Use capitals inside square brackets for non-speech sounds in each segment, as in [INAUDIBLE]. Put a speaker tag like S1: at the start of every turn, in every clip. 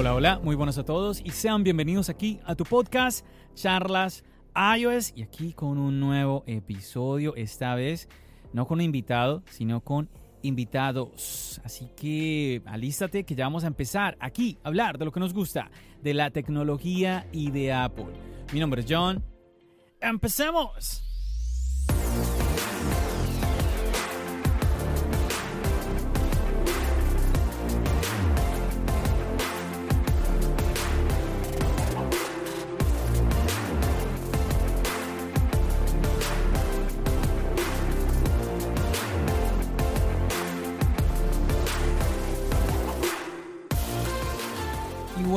S1: Hola, hola, muy buenos a todos y sean bienvenidos aquí a tu podcast Charlas iOS y aquí con un nuevo episodio, esta vez no con invitado, sino con invitados. Así que alístate que ya vamos a empezar aquí a hablar de lo que nos gusta, de la tecnología y de Apple. Mi nombre es John. ¡Empecemos!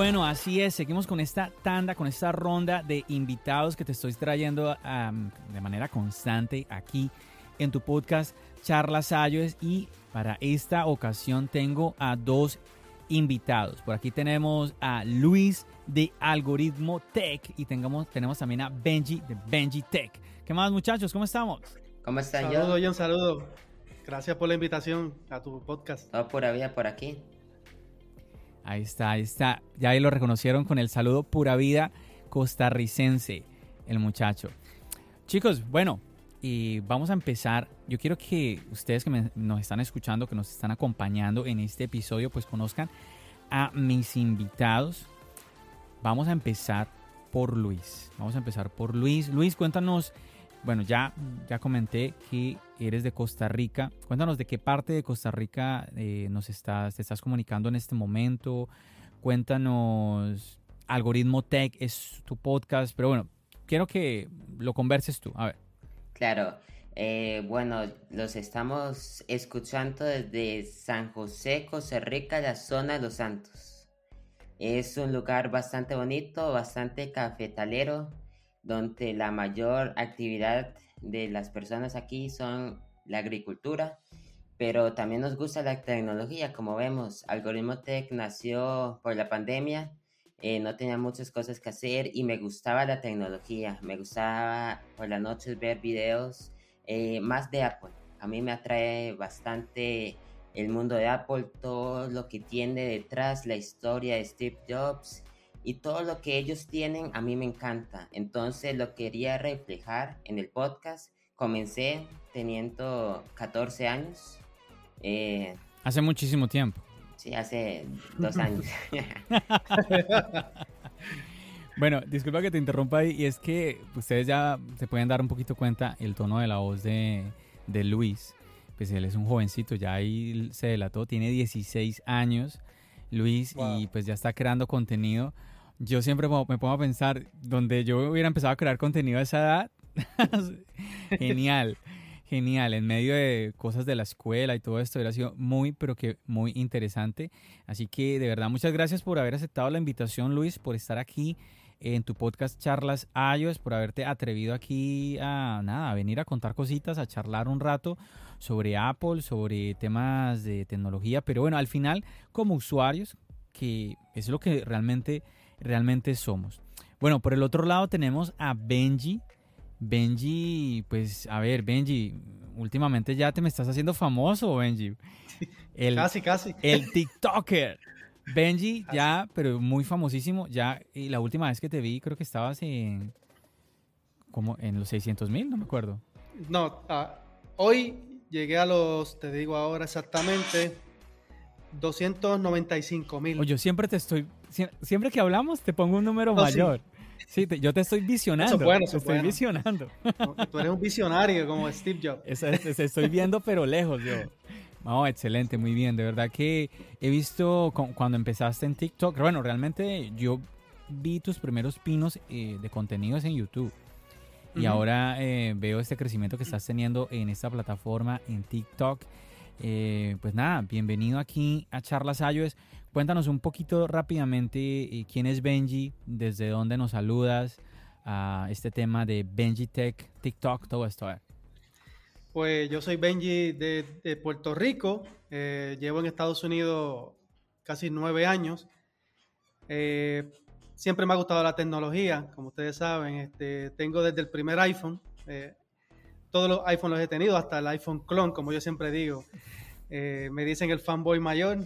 S1: Bueno, así es, seguimos con esta tanda, con esta ronda de invitados que te estoy trayendo de manera constante aquí en tu podcast Charlas iOS y para esta ocasión tengo a dos invitados. Por aquí tenemos a Luis de Algoritmo Tech y tengamos, tenemos también a Benji de Benji Tech. ¿Qué más muchachos? ¿Cómo estamos?
S2: ¿Cómo están
S3: Saludos,
S2: yo?
S3: John, saludos. Gracias por la invitación a tu podcast.
S2: Todo vida por aquí.
S1: Ahí está, ahí está. Ya ahí lo reconocieron con el saludo pura vida costarricense, el muchacho. Chicos, bueno, y vamos a empezar. Yo quiero que ustedes que nos están escuchando, que nos están acompañando en este episodio, pues conozcan a mis invitados. Vamos a empezar por Luis. Vamos a empezar por Luis. Luis, cuéntanos. Bueno, ya, ya comenté que eres de Costa Rica. Cuéntanos de qué parte de Costa Rica eh, nos estás, te estás comunicando en este momento. Cuéntanos. Algoritmo Tech es tu podcast, pero bueno, quiero que lo converses tú. A ver.
S2: Claro. eh, bueno, los estamos escuchando desde San José, Costa Rica, la zona de Los Santos. Es un lugar bastante bonito, bastante cafetalero, donde la mayor actividad de las personas aquí son la agricultura, pero también nos gusta la tecnología, como vemos. Algoritmo Tech nació por la pandemia, eh, no tenía muchas cosas que hacer y me gustaba la tecnología, me gustaba por las noches ver videos eh, más de Apple. A mí me atrae bastante el mundo de Apple, todo lo que tiene detrás, la historia de Steve Jobs y todo lo que ellos tienen, a mí me encanta. Entonces lo quería reflejar en el podcast. Comencé teniendo 14 años. Eh,
S1: Hace muchísimo tiempo.
S2: sí, hace dos años. [LAUGHS] [LAUGHS]
S1: Bueno, disculpa que te interrumpa ahí, y es que ustedes ya se pueden dar un poquito cuenta el tono de la voz de, de Luis. Pues él es un jovencito, ya ahí se delató, tiene 16 años, Luis, y pues ya está creando contenido. Yo siempre me pongo a pensar, donde yo hubiera empezado a crear contenido a esa edad, [LAUGHS] genial, genial, en medio de cosas de la escuela y todo esto, hubiera sido muy, pero que muy interesante. Así que de verdad, muchas gracias por haber aceptado la invitación, Luis, por estar aquí en tu podcast Charlas iOS, por haberte atrevido aquí a nada, a venir a contar cositas, a charlar un rato sobre Apple, sobre temas de tecnología, pero bueno, al final como usuarios, que es lo que realmente, realmente somos. Bueno, por el otro lado tenemos a Benji. Benji, pues a ver, Benji, últimamente ya te me estás haciendo famoso, Benji. [LAUGHS] El,
S3: Casi, casi.
S1: el TikToker. [LAUGHS] Benji, ya, pero muy famosísimo. Ya, y la última vez que te vi, creo que estabas en. como en los 600 mil, no me acuerdo.
S3: No, ah, hoy llegué a los, te digo ahora exactamente, 295 mil.
S1: Oye, yo siempre te estoy. sie- Siempre que hablamos, te pongo un número
S3: Oh,
S1: mayor. Sí, te- yo te estoy visionando.
S3: bueno,
S1: te
S3: eso es
S1: estoy
S3: bueno.
S1: visionando.
S3: Tú eres un visionario como Steve Jobs. [LAUGHS]
S1: Te te estoy viendo, pero lejos yo. No, excelente, muy bien. De verdad que he visto cu- cuando empezaste en TikTok. Bueno, realmente yo vi tus primeros pinos eh, de contenidos en YouTube. y ahora eh, veo este crecimiento que estás teniendo en esta plataforma, en TikTok. Eh, pues nada, bienvenido aquí a Charlas iOS. Cuéntanos un poquito rápidamente eh, quién es Benji, desde dónde nos saludas, a este tema de Benji Tech, TikTok, todo esto.
S3: Pues yo soy Benji de, Puerto Rico, llevo en Estados Unidos casi nueve años. siempre me ha gustado la tecnología, como ustedes saben. Este, tengo desde el primer iPhone, todos los iPhones los he tenido, hasta el iPhone clon, como yo siempre digo. Eh, me dicen el fanboy mayor.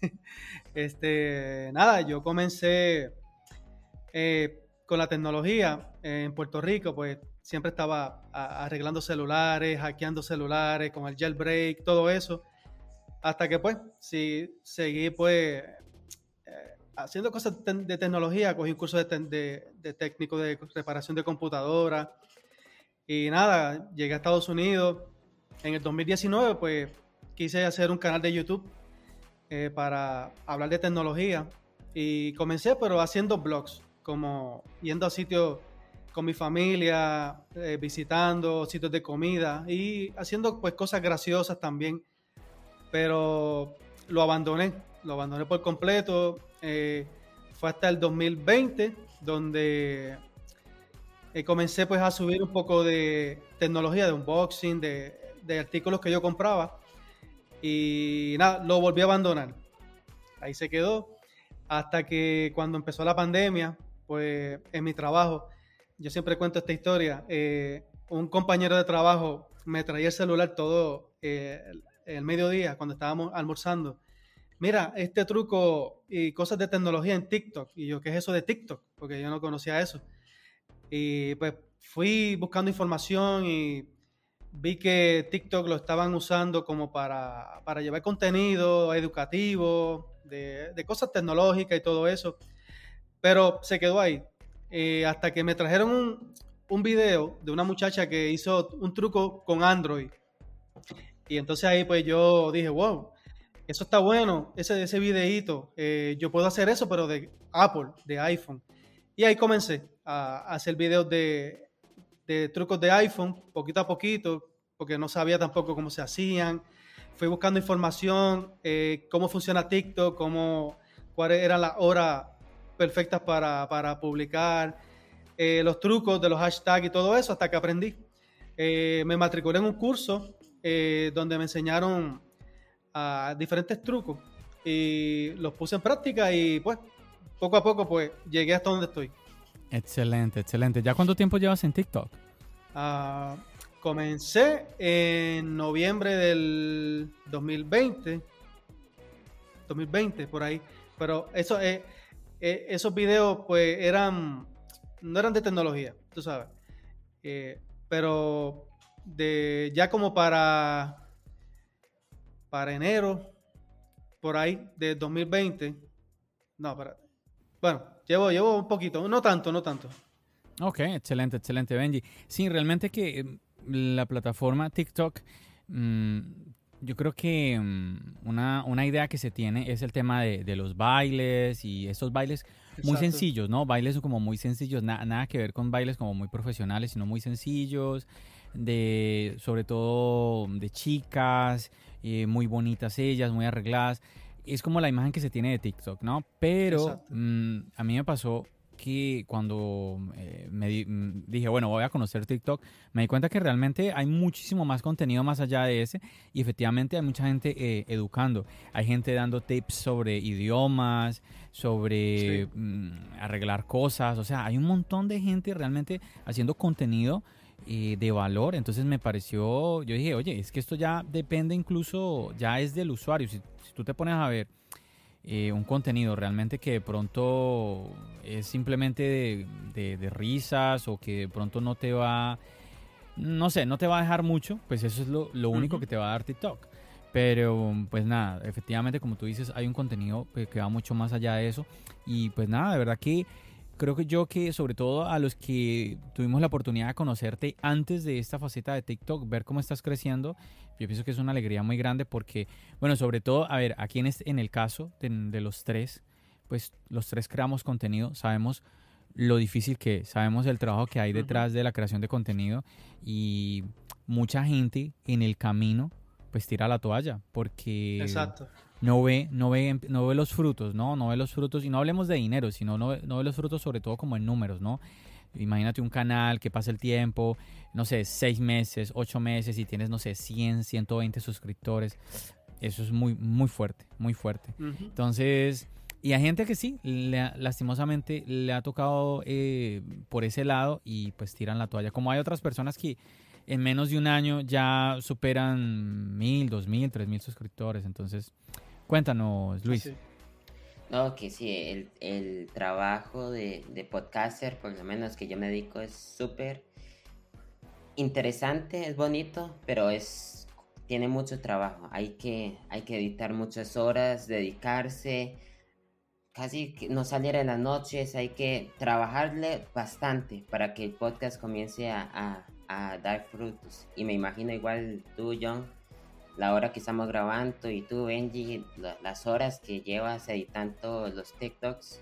S3: [LAUGHS] este, nada, yo comencé eh, con la tecnología en Puerto Rico, pues siempre estaba arreglando celulares, hackeando celulares, con el jailbreak, todo eso. Hasta que pues, sí, seguí pues eh, haciendo cosas de tecnología, cogí un curso de, de técnico de reparación de computadora, y nada, llegué a Estados Unidos. En el 2019, pues quise hacer un canal de YouTube eh, para hablar de tecnología. Y comencé, pero haciendo blogs, como yendo a sitios con mi familia, eh, visitando sitios de comida y haciendo pues cosas graciosas también. Pero lo abandoné, lo abandoné por completo. Eh, fue hasta el 2020 donde eh, comencé pues a subir un poco de tecnología, de unboxing, de, de artículos que yo compraba. Y nada, lo volví a abandonar. Ahí se quedó. Hasta que cuando empezó la pandemia, pues en mi trabajo, yo siempre cuento esta historia, eh, un compañero de trabajo me traía el celular todo eh, el mediodía cuando estábamos almorzando. Mira, este truco y cosas de tecnología en TikTok. Y yo, ¿qué es eso de TikTok? Porque yo no conocía eso. Y pues fui buscando información y vi que TikTok lo estaban usando como para, para llevar contenido educativo, de, cosas tecnológicas y todo eso. Pero se quedó ahí. Eh, hasta que me trajeron un, un, video de una muchacha que hizo un truco con Android. Y entonces ahí pues yo dije, wow, eso está bueno, ese, ese videíto. Eh, yo puedo hacer eso, pero de Apple, de iPhone. Y ahí comencé a, hacer videos de, trucos de iPhone, poquito a poquito, porque no sabía tampoco cómo se hacían. Fui buscando información, eh, cómo funciona TikTok, cómo, cuáles eran las horas perfectas para, publicar, eh, los trucos de los hashtags y todo eso, hasta que aprendí. Eh, me matriculé en un curso donde me enseñaron a diferentes trucos y los puse en práctica y pues poco a poco pues llegué hasta donde estoy.
S1: Excelente, excelente. ¿Ya cuánto tiempo llevas en TikTok?
S3: Ah, comencé en noviembre del 2020. 2020, por ahí. Pero eso, eh, eh, esos videos pues eran, no eran de tecnología, tú sabes. Eh, pero de ya como para, para enero, por ahí, de 2020. No, para, bueno, llevo, llevo un poquito, no tanto, no tanto.
S1: Ok, excelente, excelente, Benji. Sí, realmente que em, la plataforma TikTok, mm, yo creo que mm, una, una, idea que se tiene es el tema de, los bailes y estos bailes muy sencillos, ¿no? Bailes como muy sencillos, nada que ver con bailes como muy profesionales, sino muy sencillos, de sobre todo de chicas, eh, muy bonitas ellas, muy arregladas es como la imagen que se tiene de TikTok, ¿no? Pero mm, a mí me pasó que cuando eh, me mm, dije, bueno, voy a conocer TikTok, me di cuenta que realmente hay muchísimo más contenido más allá de ese y efectivamente hay mucha gente eh, educando. Hay gente dando tips sobre idiomas, sobre mm, arreglar cosas, o sea, hay un montón de gente realmente haciendo contenido eh, de valor. Entonces me pareció, yo dije, oye, es que esto ya depende incluso, ya es del usuario. Si, tú te pones a ver eh, un contenido realmente que de pronto es simplemente de, risas o que de pronto no te va, no sé, no te va a dejar mucho, pues eso es lo, único que te va a dar TikTok. Pero pues nada, efectivamente como tú dices, hay un contenido que va mucho más allá de eso. Y pues nada, de verdad que creo que yo que sobre todo a los que tuvimos la oportunidad de conocerte antes de esta faceta de TikTok, ver cómo estás creciendo, yo pienso que es una alegría muy grande porque, bueno, sobre todo, a ver, aquí en, en el caso de, los tres, pues los tres creamos contenido, sabemos lo difícil que es. Sabemos el trabajo que hay detrás de la creación de contenido y mucha gente en el camino pues tira la toalla porque no ve no ve no ve los frutos, ¿no? No ve los frutos y no hablemos de dinero, sino no no ve los frutos sobre todo como en números, ¿no? Imagínate un canal que pasa el tiempo, no sé, seis meses, ocho meses y tienes, no sé, 100, 120 suscriptores. Eso es muy, muy fuerte, muy fuerte. Entonces, y hay gente que sí, lastimosamente le ha tocado eh, por ese lado y pues tiran la toalla. Como hay otras personas que en menos de un año ya superan mil, dos mil, tres mil suscriptores. Entonces, cuéntanos, Luis.
S2: No, que sí, el, el trabajo de, de, podcaster, por lo menos que yo me dedico, es súper interesante, es bonito, pero es tiene mucho trabajo. Hay que, hay que editar muchas horas, dedicarse, casi no salir en las noches, hay que trabajarle bastante para que el podcast comience a, a, a dar frutos. Y me imagino igual tú, John, la hora que estamos grabando y tú, Benji, las horas que llevas editando los TikToks,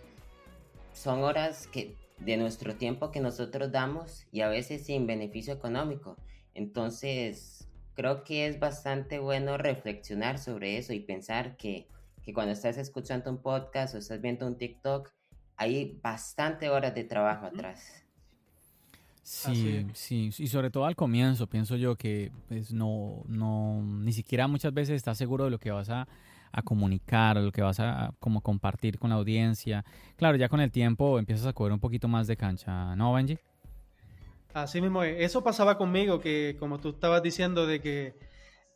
S2: son horas que de nuestro tiempo que nosotros damos y a veces sin beneficio económico. Entonces, creo que es bastante bueno reflexionar sobre eso y pensar que, que cuando estás escuchando un podcast o estás viendo un TikTok, hay bastante horas de trabajo atrás.
S1: Sí, sí, y sobre todo al comienzo, pienso yo que pues, no, no, ni siquiera muchas veces estás seguro de lo que vas a, comunicar, o lo que vas a como compartir con la audiencia. Claro, ya con el tiempo empiezas a coger un poquito más de cancha, ¿no, Benji?
S3: Así mismo, eso pasaba conmigo, que como tú estabas diciendo de que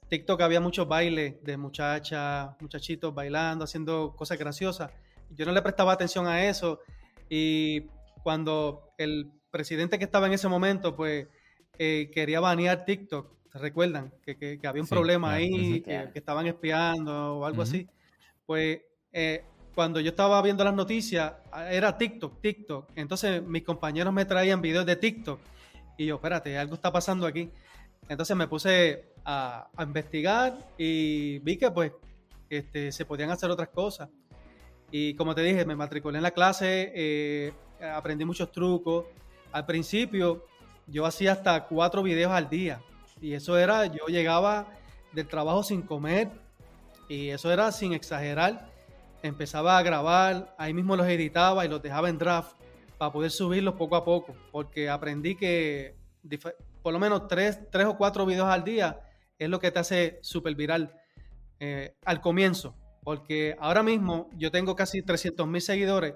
S3: TikTok había muchos bailes de muchachas, muchachitos bailando, haciendo cosas graciosas. Yo no le prestaba atención a eso y cuando el presidente que estaba en ese momento, pues eh, quería banear TikTok. ¿Se recuerdan? Que, había un problema ahí, que, estaban espiando o algo así. Pues eh, cuando yo estaba viendo las noticias, era TikTok, TikTok. Entonces mis compañeros me traían videos de TikTok. Y yo, espérate, algo está pasando aquí. Entonces me puse a, investigar y vi que pues este, se podían hacer otras cosas. Y como te dije, me matriculé en la clase, eh, aprendí muchos trucos, al principio yo hacía hasta cuatro videos al día y eso era, yo llegaba del trabajo sin comer y eso era sin exagerar. Empezaba a grabar, ahí mismo los editaba y los dejaba en draft para poder subirlos poco a poco, porque aprendí que por lo menos tres, tres o cuatro videos al día es lo que te hace super viral eh, al comienzo, porque ahora mismo yo tengo casi 300 mil seguidores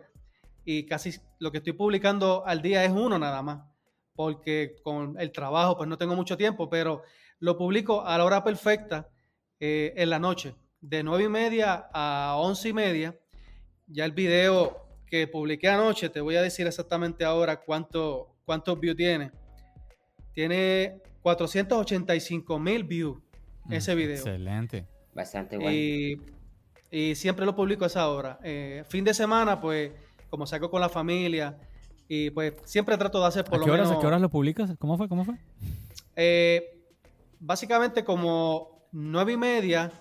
S3: y casi lo que estoy publicando al día es uno nada más, porque con el trabajo pues no tengo mucho tiempo, pero lo publico a la hora perfecta eh, en la noche, de nueve y media a once y media. Ya el video que publiqué anoche, te voy a decir exactamente ahora cuánto, cuántos views tiene. Tiene 485 mil views mm, ese video.
S1: Excelente.
S2: Bastante bueno.
S3: Y, siempre lo publico a esa hora. Eh, fin de semana, pues como saco con la familia. Y pues siempre trato de hacer por
S1: ¿A
S3: lo
S1: qué
S3: menos.
S1: ¿A qué horas lo publicas? ¿Cómo fue? ¿Cómo fue?
S3: Eh, básicamente como nueve y media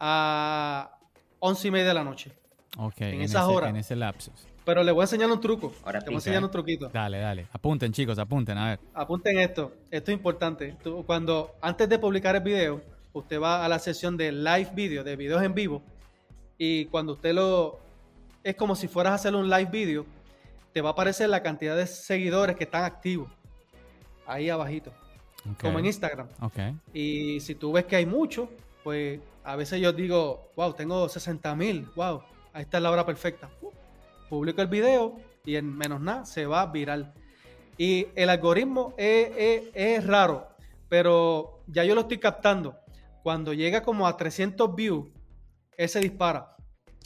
S3: a once y media de la noche.
S1: Ok. En, esas horas. En ese lapsus.
S3: Pero le voy a enseñar un truco. Ahora Te voy a enseñar un truquito.
S1: Dale, dale. Apunten, chicos, apunten, a ver.
S3: Apunten esto. Esto es importante. cuando, antes de publicar el video, usted va a la sección de live video, de videos en vivo. Y cuando usted lo, es como si fueras a hacer un live video, te va a aparecer la cantidad de seguidores que están activos. Ahí abajito. Como en Instagram.
S1: Okay.
S3: Y si tú ves que hay mucho, pues a veces yo digo, wow, tengo 60 mil, wow, ahí está la hora perfecta. Publico el video y en menos nada se va viral. Y el algoritmo es, es raro, pero ya yo lo estoy captando. Cuando llega como a 300 views, él se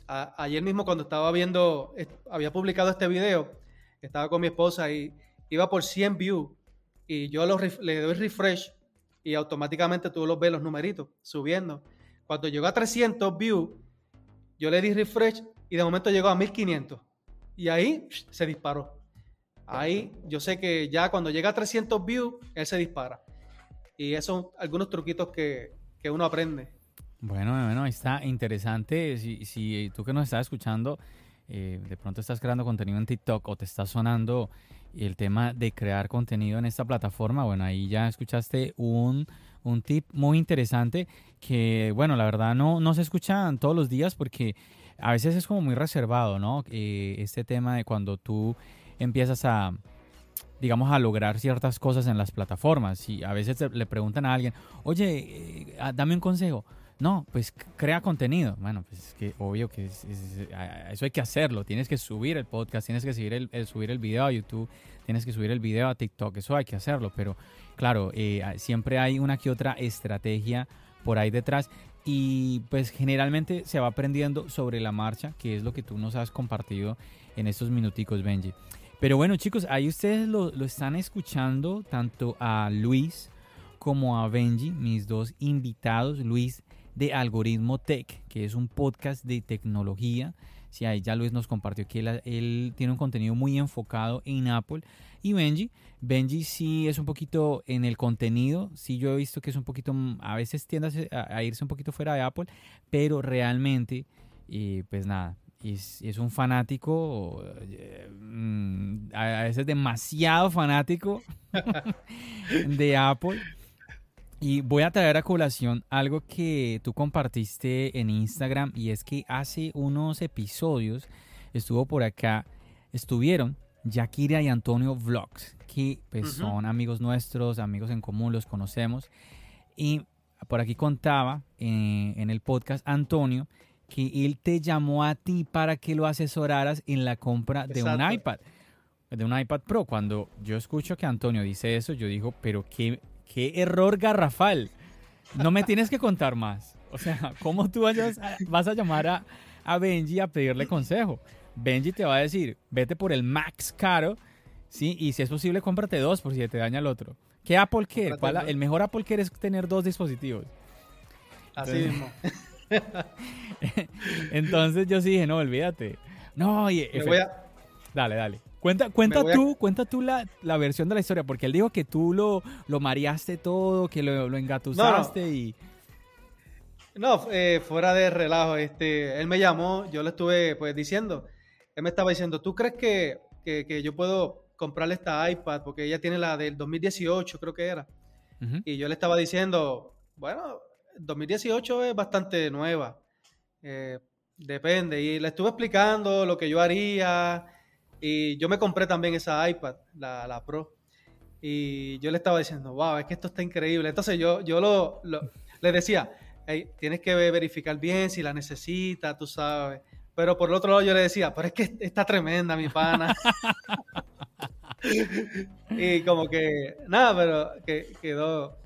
S3: ayer mismo cuando estaba viendo, había publicado este video, estaba con mi esposa y iba por 100 views y yo le doy refresh y automáticamente tú los ves los numeritos subiendo. Cuando llegó a 300 views, yo le di refresh y de momento llegó a 1500 y ahí se disparó. Ahí yo sé que ya cuando llega a 300 views, él se dispara. Y esos son algunos truquitos que, que uno aprende.
S1: Bueno, bueno, está interesante. Si, si tú que nos estás escuchando eh, de pronto estás creando contenido en TikTok o te está sonando el tema de crear contenido en esta plataforma, bueno, ahí ya escuchaste un, un tip muy interesante que, bueno, la verdad no, no se escuchan todos los días porque a veces es como muy reservado, ¿no? Eh, este tema de cuando tú empiezas a, digamos, a lograr ciertas cosas en las plataformas y a veces le preguntan a alguien, oye, eh, ah, dame un consejo. No, pues crea contenido. Bueno, pues es que obvio que eso hay que hacerlo. Tienes que subir el podcast, tienes que subir el, subir el video a YouTube, tienes que subir el video a TikTok. Eso hay que hacerlo. Pero claro, eh, siempre hay una que otra estrategia por ahí detrás. Y pues generalmente se va aprendiendo sobre la marcha, que es lo que tú nos has compartido en estos minuticos, Benji. Pero bueno, chicos, ahí ustedes lo, lo están escuchando tanto a Luis como a Benji, mis dos invitados. Luis de Algoritmo Tech, que es un podcast de tecnología. Si ahí ya Luis nos compartió que él, tiene un contenido muy enfocado en Apple. Y Benji, Benji sí es un poquito en el contenido, sí yo he visto que es un poquito, a veces tiende a, irse un poquito fuera de Apple, pero realmente, eh, pues nada, es, es, un fanático, eh, mm, a veces demasiado fanático [LAUGHS] de Apple. Y voy a traer a colación algo que tú compartiste en Instagram y es que hace unos episodios estuvo por acá, estuvieron Yakira y Antonio Vlogs, que pues son amigos nuestros, amigos en común, los conocemos. Y por aquí contaba eh, en el podcast Antonio que él te llamó a ti para que lo asesoraras en la compra de un iPad, de un iPad Pro. Cuando yo escucho que Antonio dice eso, yo digo, pero qué qué error garrafal. No me tienes que contar más. O sea, [LAUGHS] ¿cómo tú vas a llamar a, a Benji a pedirle consejo? Benji te va a decir, vete por el max caro, ¿sí? Y si es posible, cómprate dos por si te daña el otro. ¿Qué Apple Care? el mejor Apple Care es tener dos dispositivos.
S3: Así mismo. [LAUGHS]
S1: Entonces yo sí dije, no, olvídate. No, oye, dale, dale. Cuenta, cuenta tú, cuenta tú la, versión de la historia, porque él dijo que tú lo, lo mareaste todo, que lo, lo engatusaste
S3: no,
S1: y...
S3: No, eh, fuera de relajo, este, él me llamó, yo le estuve pues diciendo, él me estaba diciendo, ¿tú crees que, que, yo puedo comprarle esta iPad? Porque ella tiene la del 2018, creo que era. Y yo le estaba diciendo, bueno, 2018 es bastante nueva, eh, depende. Y le estuve explicando lo que yo haría, y yo me compré también esa iPad, la, la Pro. Y yo le estaba diciendo, wow, es que esto está increíble. Entonces yo, yo lo, le decía, hey, tienes que verificar bien si la necesitas, tú sabes. Pero por el otro lado yo le decía, pero es que está tremenda mi pana. [LAUGHS] y como que, nada, pero que quedó,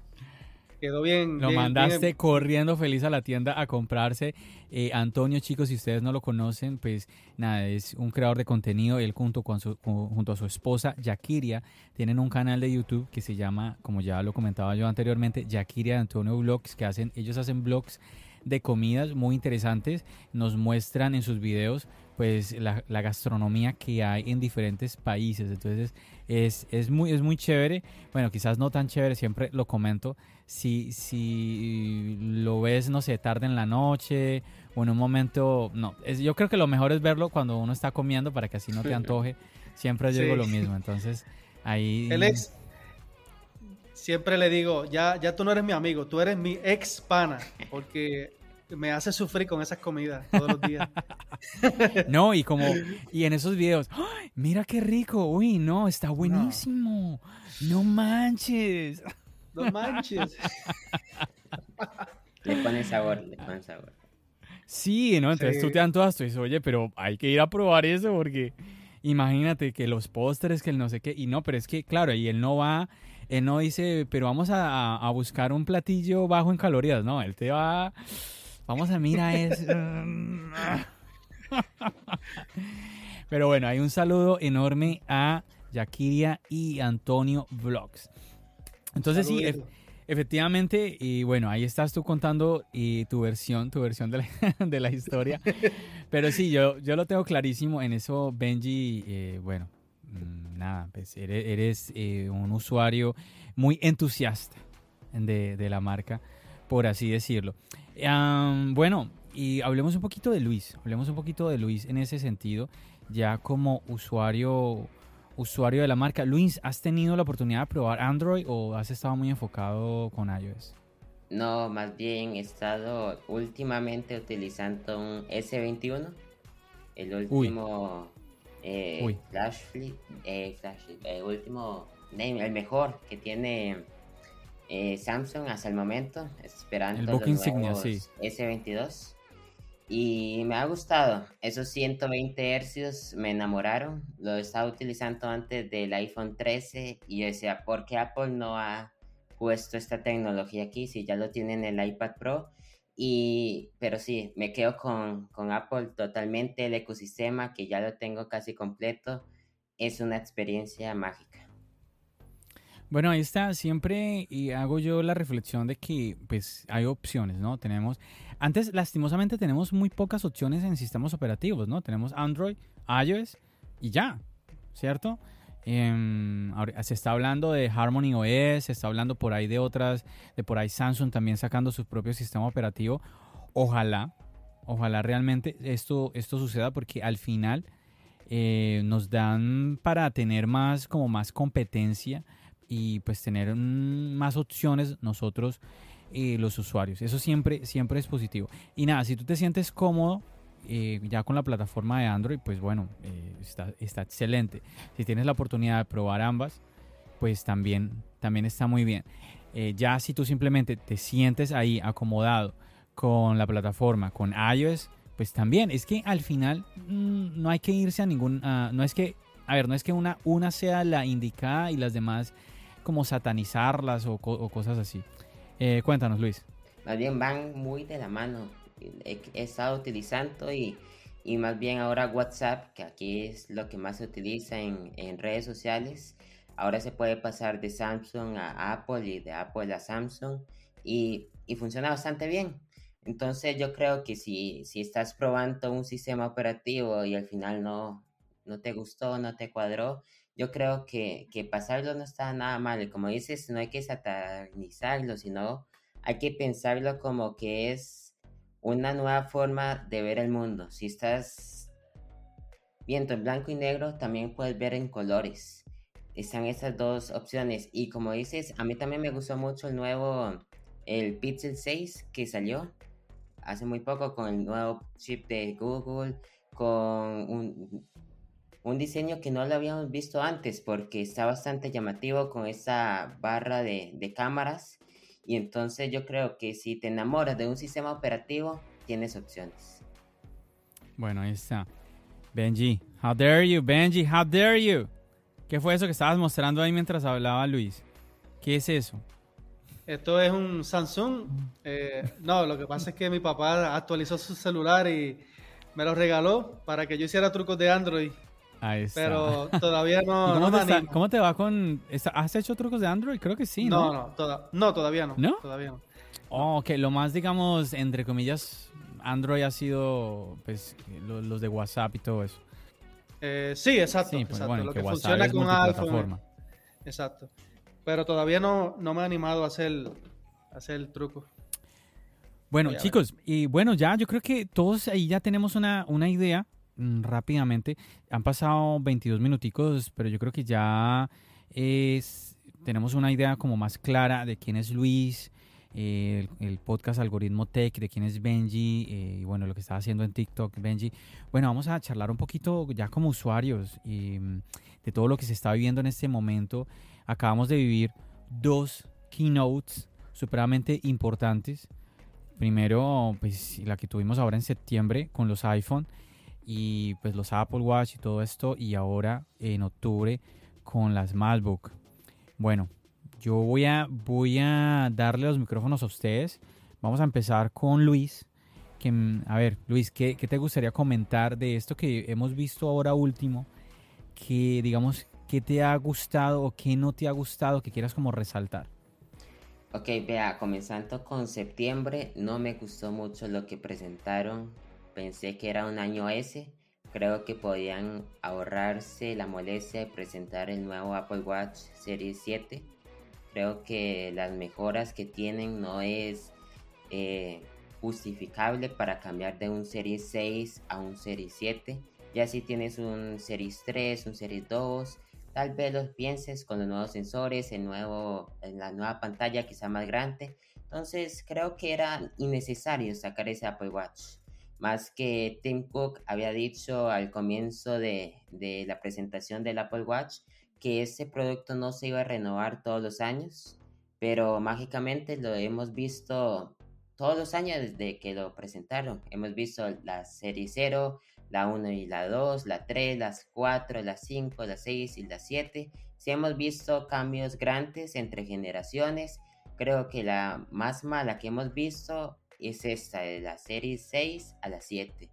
S3: quedó bien.
S1: Lo mandaste corriendo feliz a la tienda a comprarse eh, Antonio, chicos, si ustedes no lo conocen, pues nada, es un creador de contenido. Él junto, con su, junto a su esposa, Yakiria, tienen un canal de YouTube que se llama, como ya lo comentaba yo anteriormente, Yakiria Antonio Vlogs, que hacen, ellos hacen vlogs de comidas muy interesantes. Nos muestran en sus videos pues la, gastronomía que hay en diferentes países. Entonces es, es, muy, es muy chévere. Bueno, quizás no tan chévere, siempre lo comento. Si, si lo ves, no sé, tarde en la noche o en un momento... No, es, yo creo que lo mejor es verlo cuando uno está comiendo para que así no te [LAUGHS] antoje. Siempre digo lo mismo. Entonces ahí...
S3: El ex, siempre le digo, ya, ya tú no eres mi amigo, tú eres mi ex pana, porque me hace sufrir con esas comidas todos los días. [LAUGHS]
S1: no, y como, y en esos videos, mira qué rico, uy, no, está buenísimo, no, manches.
S3: No manches. [LAUGHS]
S2: le pone sabor, le pone sabor.
S1: Sí, ¿no? Entonces tú te antojas, tú dices, oye, pero hay que ir a probar eso porque imagínate que los postres, que el no sé qué, y no, pero es que, claro, y él no va él no dice, pero vamos a, buscar un platillo bajo en calorías, no, él te va, vamos a mirar eso. [LAUGHS] pero bueno, hay un saludo enorme a Yakiria y Antonio Vlogs. Entonces sí, efectivamente, y bueno, ahí estás tú contando y tu versión, tu versión [LAUGHS] de la, historia. Pero sí, yo, yo lo tengo clarísimo en eso, Benji, eh, bueno, Mm, nada, pues eres, eh, un usuario muy entusiasta de, la marca, por así decirlo. bueno, y hablemos un poquito de Luis, hablemos un poquito de Luis en ese sentido, ya como usuario usuario de la marca. Luis, ¿has tenido la oportunidad de probar Android o has estado muy enfocado con iOS?
S2: No, más bien he estado últimamente utilizando un S21, el último eh, Flash Flip, eh, el último, el mejor que tiene eh, Samsung hasta el momento, esperando
S1: el los insignia, sí.
S2: S22. Y me ha gustado. Esos 120 Hz me enamoraron. Lo estaba utilizando antes del iPhone 13 y yo decía, ¿por qué Apple no ha puesto esta tecnología aquí si ya lo tiene en el iPad Pro? Y, pero sí, me quedo con, con Apple totalmente. El ecosistema que ya lo tengo casi completo es una experiencia mágica.
S1: Bueno, ahí está. Siempre y hago yo la reflexión de que pues hay opciones, ¿no? Tenemos antes, lastimosamente, tenemos muy pocas opciones en sistemas operativos, ¿no? Tenemos Android, iOS y ya, ¿cierto? Em, se está hablando de Harmony OS, se está hablando por ahí de otras, de por ahí Samsung también sacando su propio sistema operativo. Ojalá, ojalá realmente esto, esto suceda porque al final eh, nos dan para tener más, como más competencia y pues tener más opciones nosotros eh, los usuarios. Eso siempre, siempre es positivo. Y nada, si tú te sientes cómodo eh, ya con la plataforma de Android, pues bueno, eh, está, está, excelente. Si tienes la oportunidad de probar ambas, pues también, también está muy bien. ya si tú simplemente te sientes ahí acomodado con la plataforma, con iOS, pues también es que al final mm, no hay que irse a ningún, no es que, a ver, no es que una, una sea la indicada y las demás como satanizarlas o cosas así. Eh, cuéntanos, Luis.
S2: Más bien van muy de la mano. He, estado utilizando y, y, más bien ahora WhatsApp, que aquí es lo que más se utiliza en, en, redes sociales. Ahora se puede pasar de Samsung a Apple y de Apple a Samsung y, y funciona bastante bien. Entonces yo creo que si, si estás probando un sistema operativo y al final no, no te gustó, no te cuadró, yo creo que, que pasarlo no está nada mal. Como dices, no hay que satanizarlo, sino hay que pensarlo como que es una nueva forma de ver el mundo. Si estás viendo en blanco y negro, también puedes ver en colores. Están esas dos opciones. Y como dices, a mí también me gustó mucho el nuevo, el Pixel 6 que salió hace muy poco con el nuevo chip de Google, con un, un diseño que no lo habíamos visto antes porque está bastante llamativo con esa barra de, cámaras y entonces yo creo que si te enamoras de un sistema operativo tienes opciones.
S1: Bueno, ahí está. Benji, how dare you, Benji, how dare you. ¿Qué fue eso que estabas mostrando ahí mientras hablaba Luis? ¿Qué es eso?
S3: Esto es un Samsung. Eh, no, lo que pasa es que mi papá actualizó su celular y me lo regaló para que yo hiciera trucos de Android pero todavía [LAUGHS] no.
S1: Cómo, te va con.? ¿Has hecho trucos de Android? Creo que sí,
S3: ¿no? No, no, todavía no.
S1: ¿No?
S3: Todavía no.
S1: Oh, ok, lo más, digamos, entre comillas, Android ha sido pues los de WhatsApp y todo eso.
S3: Eh, sí, exacto. Sí, pues, Bueno, lo que, funciona con iPhone. Exacto. Pero todavía no, no me he animado a hacer, a hacer el truco.
S1: Bueno, chicos, y bueno, ya yo creo que todos ahí ya tenemos una, una idea rápidamente. Han pasado 22 minuticos, pero yo creo que ya es, tenemos una idea como más clara de quién es Luis, el, podcast Algoritmo Tech, de quién es Benji, eh, y bueno, lo que está haciendo en TikTok, Benji. Bueno, vamos a charlar un poquito ya como usuarios mm, de todo lo que se está viviendo en este momento. Acabamos de vivir dos keynotes supremamente importantes. Primero, pues la que tuvimos ahora en septiembre con los iPhone y pues los Apple Watch y todo esto y ahora en octubre con las MacBook. Bueno, yo voy a, voy a darle los micrófonos a ustedes. Vamos a empezar con Luis. Que, a ver, Luis, ¿qué, ¿qué, te gustaría comentar de esto que hemos visto ahora último? Que digamos, ¿qué te ha gustado o qué no te ha gustado que quieras como resaltar?
S2: Ok, vea, comenzando con septiembre, no me gustó mucho lo que presentaron Pensé que era un año ese. Creo que podían ahorrarse la molestia de presentar el nuevo Apple Watch Series 7. Creo que las mejoras que tienen no es eh, justificable para cambiar de un Series 6 a un Series 7. Ya si tienes un Series 3, un Series 2, tal vez los pienses con los nuevos sensores, el nuevo, la nueva pantalla quizá más grande. Entonces creo que era innecesario sacar ese Apple Watch. Más que Tim Cook había dicho al comienzo de, de la presentación del Apple Watch que ese producto no se iba a renovar todos los años, pero mágicamente lo hemos visto todos los años desde que lo presentaron. Hemos visto la serie 0, la 1 y la 2, la 3, las 4, la 5, la 6 y la 7. Si hemos visto cambios grandes entre generaciones, creo que la más mala que hemos visto es esta, de la serie 6 a la 7.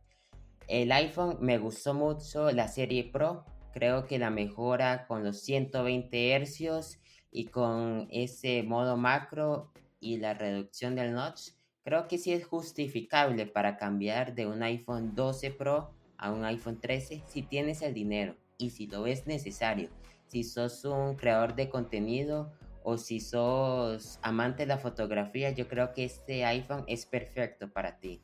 S2: El iPhone me gustó mucho la serie Pro, creo que la mejora con los 120 Hz y con ese modo macro y la reducción del notch Creo que sí es justificable para cambiar de un iPhone 12 Pro a un iPhone 13 si tienes el dinero y si lo ves necesario. Si sos un creador de contenido o si sos amante de la fotografía, yo creo que este iPhone es perfecto para ti.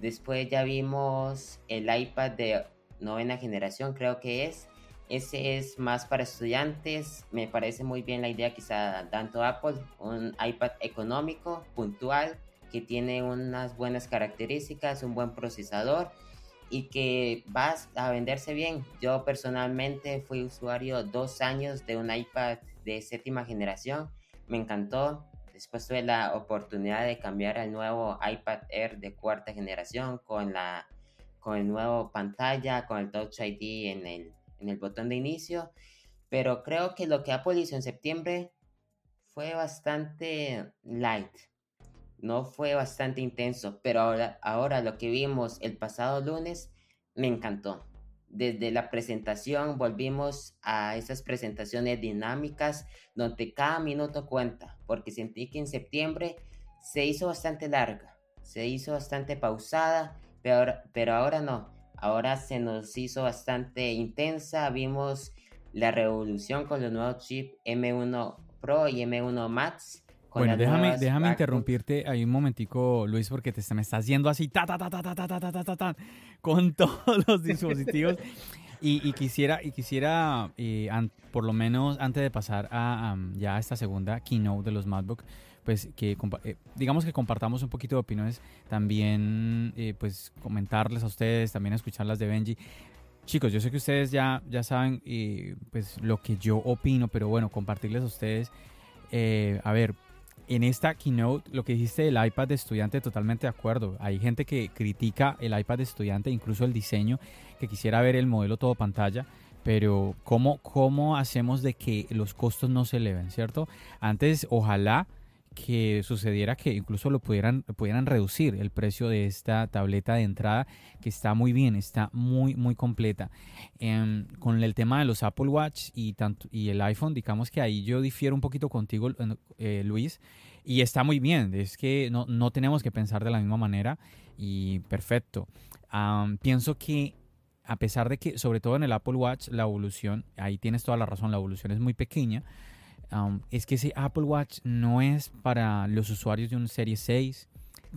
S2: Después ya vimos el iPad de novena generación, creo que es. Ese es más para estudiantes. Me parece muy bien la idea quizá tanto Apple, un iPad económico, puntual, que tiene unas buenas características, un buen procesador y que va a venderse bien. Yo personalmente fui usuario dos años de un iPad de séptima generación, me encantó. Después tuve la oportunidad de cambiar al nuevo iPad Air de cuarta generación con la con el nuevo pantalla, con el Touch ID en el, en el botón de inicio. Pero creo que lo que Apple hizo en septiembre fue bastante light no fue bastante intenso, pero ahora, ahora lo que vimos el pasado lunes me encantó. Desde la presentación volvimos a esas presentaciones dinámicas donde cada minuto cuenta, porque sentí que en septiembre se hizo bastante larga, se hizo bastante pausada, pero, pero ahora no, ahora se nos hizo bastante intensa, vimos la revolución con los nuevos chips M1 Pro y M1 Max
S1: bueno, déjame, déjame interrumpirte ahí un momentico, Luis, porque te me estás yendo así ta, ta, ta, ta, ta, ta, ta, ta, ta, ta, con todos los dispositivos. y, y, quisiera, y quisiera eh, por lo menos antes de pasar a ya esta segunda keynote de los MacBook, pues que eh, digamos que compartamos un poquito de opiniones, también eh, pues comentarles a ustedes, también escucharlas de Benji. Chicos, yo sé que ustedes ya, ya saben pues lo que yo opino, pero bueno, compartirles a ustedes. a ver, en esta keynote, lo que dijiste del iPad de estudiante, totalmente de acuerdo. Hay gente que critica el iPad de estudiante, incluso el diseño, que quisiera ver el modelo todo pantalla. Pero, ¿cómo, cómo hacemos de que los costos no se eleven, cierto? Antes, ojalá que sucediera que incluso lo pudieran, pudieran reducir el precio de esta tableta de entrada que está muy bien, está muy muy completa. Em, con el tema de los Apple Watch y, tanto, y el iPhone, digamos que ahí yo difiero un poquito contigo, eh, Luis, y está muy bien, es que no, no, tenemos que pensar de la misma manera y perfecto. pienso que a pesar de que, sobre todo en el Apple Watch, la evolución, ahí tienes toda la razón, la evolución es muy pequeña, es que ese Apple Watch no es para los usuarios de un Serie 6,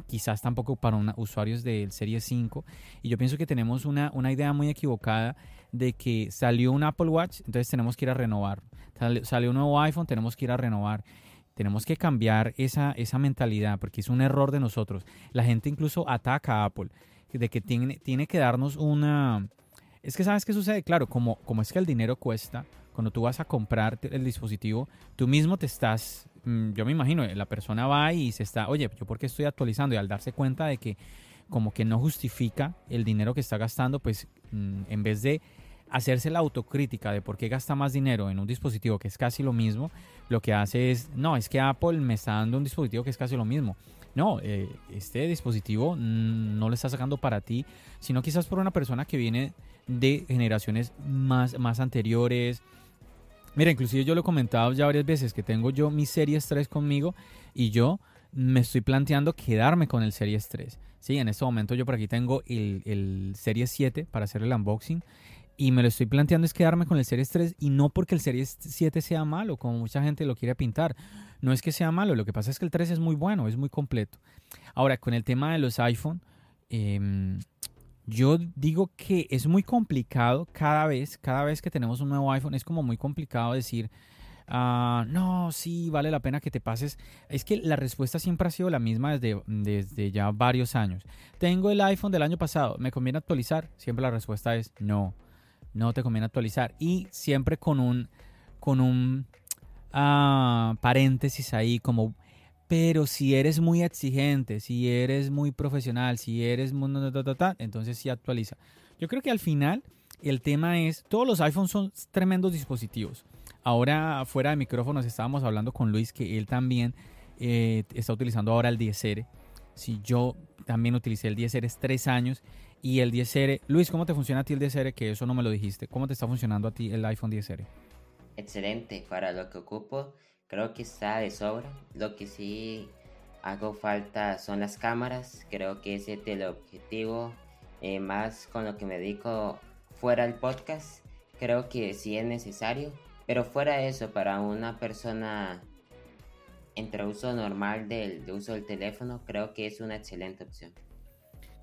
S1: quizás tampoco para usuarios del Serie 5. Y yo pienso que tenemos una, una, idea muy equivocada de que salió un Apple Watch, entonces tenemos que ir a renovar. Salió un nuevo iPhone, tenemos que ir a renovar. Tenemos que cambiar esa, esa mentalidad porque es un error de nosotros. La gente incluso ataca a Apple, de que tiene, tiene que darnos una... Es que sabes qué sucede, claro, como, como es que el dinero cuesta, cuando tú vas a comprar el dispositivo, tú mismo te estás, mm, yo me imagino, la persona va y se está, oye, yo por qué estoy actualizando y al darse cuenta de que como que no justifica el dinero que está gastando, pues mm, en vez de hacerse la autocrítica de por qué gasta más dinero en un dispositivo que es casi lo mismo, lo que hace es, no, es que Apple me está dando un dispositivo que es casi lo mismo. No, eh, este dispositivo mm, no lo está sacando para ti, sino quizás por una persona que viene de generaciones más, más anteriores, Mira, inclusive yo lo he comentado ya varias veces que tengo yo mi Series 3 conmigo y yo me estoy planteando quedarme con el Series 3. Sí, en este momento yo por aquí tengo el, el Series 7 para hacer el unboxing y me lo estoy planteando es quedarme con el Series 3 y no porque el Series 7 sea malo, como mucha gente lo quiere pintar. No es que sea malo, lo que pasa es que el 3 es muy bueno, es muy completo. Ahora, con el tema de los iPhone, em, yo digo que es muy complicado cada vez, cada vez que tenemos un nuevo iPhone, es como muy complicado decir, ah, no, sí, vale la pena que te pases. Es que la respuesta siempre ha sido la misma desde, desde ya varios años. Tengo el iPhone del año pasado, ¿me conviene actualizar? Siempre la respuesta es no, no te conviene actualizar. Y siempre con un, con un ah, paréntesis ahí como pero si eres muy exigente, si eres muy profesional, si eres entonces sí actualiza. Yo creo que al final el tema es, todos los iPhones son tremendos dispositivos. Ahora fuera de micrófonos estábamos hablando con Luis que él también eh, está utilizando ahora el 10R. Si yo también utilicé el 10R es tres años y el 10R... Luis, ¿cómo te funciona a ti el 10R? Que eso no me lo dijiste. ¿Cómo te está funcionando a ti el iPhone 10R?
S2: Excelente, para lo que ocupo creo que está de sobra. Lo que sí hago falta son las cámaras. Creo que ese es el objetivo eh, más con lo que me dedico fuera del podcast. Creo que sí es necesario. Pero fuera de eso, para una persona entre uso normal del uso del teléfono, creo que es una excelente opción.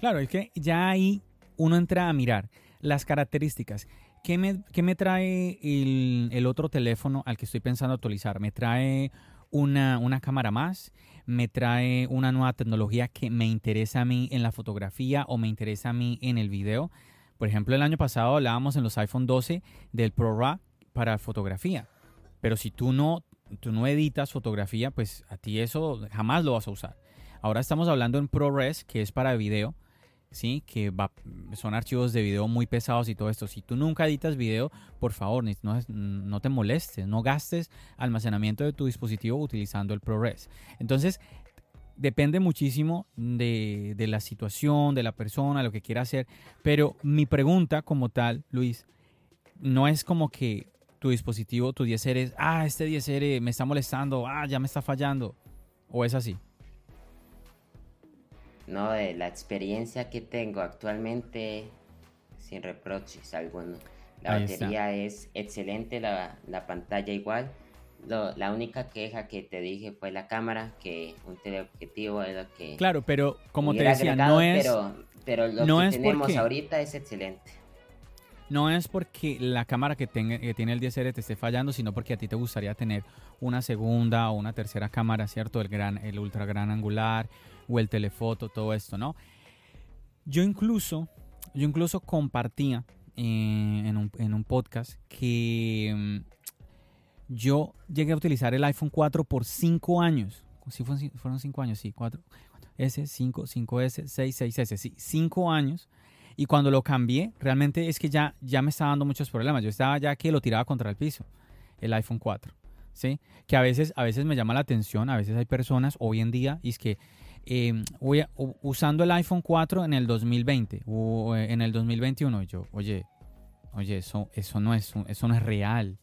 S1: Claro, es que ya ahí uno entra a mirar las características. ¿Qué me, trae el, otro teléfono al que estoy pensando actualizar? ¿Me trae una, una, cámara más? ¿Me trae una nueva tecnología que me interesa a mí en la fotografía o me interesa a mí en el video? Por ejemplo, el año pasado hablábamos en los iPhone 12 del ProRAW para fotografía. Pero si tú no, tú no editas fotografía, pues a ti eso jamás lo vas a usar. Ahora estamos hablando en ProRes, que es para video ¿sí? Que va, son archivos de video muy pesados y todo esto. Si tú nunca editas video, por favor, no, te molestes, no gastes almacenamiento de tu dispositivo utilizando el ProRes. Entonces, depende muchísimo de, de, la situación, de la persona, lo que quiera hacer. Pero mi pregunta como tal, Luis, no es como que tu dispositivo, tu 10R es, ah, este 10R me está molestando, ah, ya me está fallando. ¿O es así?
S2: No de la experiencia que tengo actualmente sin reproches alguno. La batería es excelente, la, pantalla igual. la única queja que te dije fue la cámara, que un teleobjetivo es lo que...
S1: Claro, pero como te decía, no es...
S2: Pero, lo que tenemos ahorita es excelente.
S1: No es porque la cámara que, tenga, que tiene el 10R te esté fallando, sino porque a ti te gustaría tener una segunda o una tercera cámara, ¿cierto? El, gran, el ultra gran angular, o el telefoto, todo esto, ¿no? Yo incluso, yo incluso compartía eh, en, un, podcast que mm, yo llegué a utilizar el iPhone 4 por 5 años. Sí, fueron 5 años, sí, 4. S, 5, 5S, 6, 6S, sí, 5 años. Y cuando lo cambié, realmente es que ya, ya me estaba dando muchos problemas. Yo estaba ya que lo tiraba contra el piso, el iPhone 4. ¿Sí? Que a veces, a veces me llama la atención, a veces hay personas hoy en día, y es que eh, usando el iPhone 4 en el 2020 o eh, en el 2021. yo, oye, oye, eso, eso, no es, eso no es real.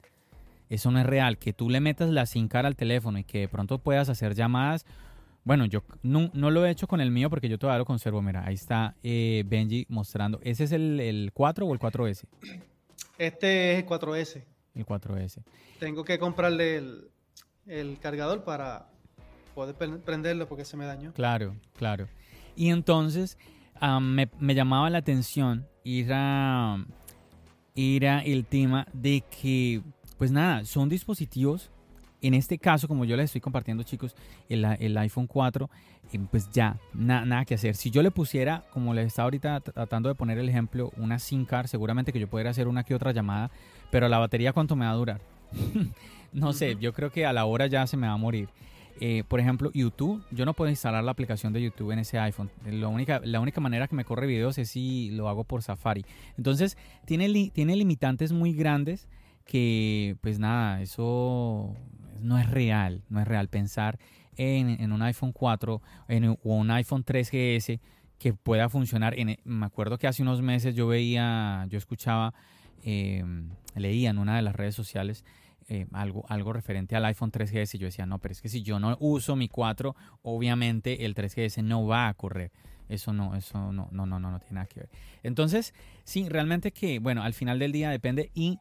S1: Eso no es real. Que tú le metas la SIM card al teléfono y que de pronto puedas hacer llamadas. Bueno, yo no, lo he hecho con el mío porque yo todavía lo conservo. Mira, ahí está eh, Benji mostrando. ¿Ese es el, el 4 o el 4S?
S3: Este es el 4S.
S1: El 4S.
S3: Tengo que comprarle el, el cargador para poder prenderlo porque se me dañó.
S1: Claro, claro. Y entonces me, llamaba la atención ir a, ir a el tema de que, pues nada, son dispositivos, en este caso, como yo les estoy compartiendo, chicos, el, el iPhone 4, eh, pues ya, nada que hacer. Si yo le pusiera, como les estaba ahorita tratando de poner el ejemplo, una SIM card, seguramente que yo podría hacer una que otra llamada, pero la batería, ¿cuánto me va a durar? [LAUGHS] no sé, yo creo que a la hora ya se me va a morir. Eh, por ejemplo, YouTube, yo no puedo instalar la aplicación de YouTube en ese iPhone. La única, la única manera que me corre videos es si lo hago por Safari. Entonces, tiene, tiene limitantes muy grandes que, pues nada, eso no es real. No es real pensar en, un iPhone 4 o un iPhone 3GS que pueda funcionar. En, me acuerdo que hace unos meses yo veía, yo escuchaba, eh, leía en una de las redes sociales eh, algo, algo referente al iPhone 3GS. Yo decía, no, pero es que si yo no uso mi 4, obviamente el 3GS no va a correr. Eso no, eso no, no, no, no, no tiene nada que ver. Entonces, sí, realmente que, bueno, al final del día depende y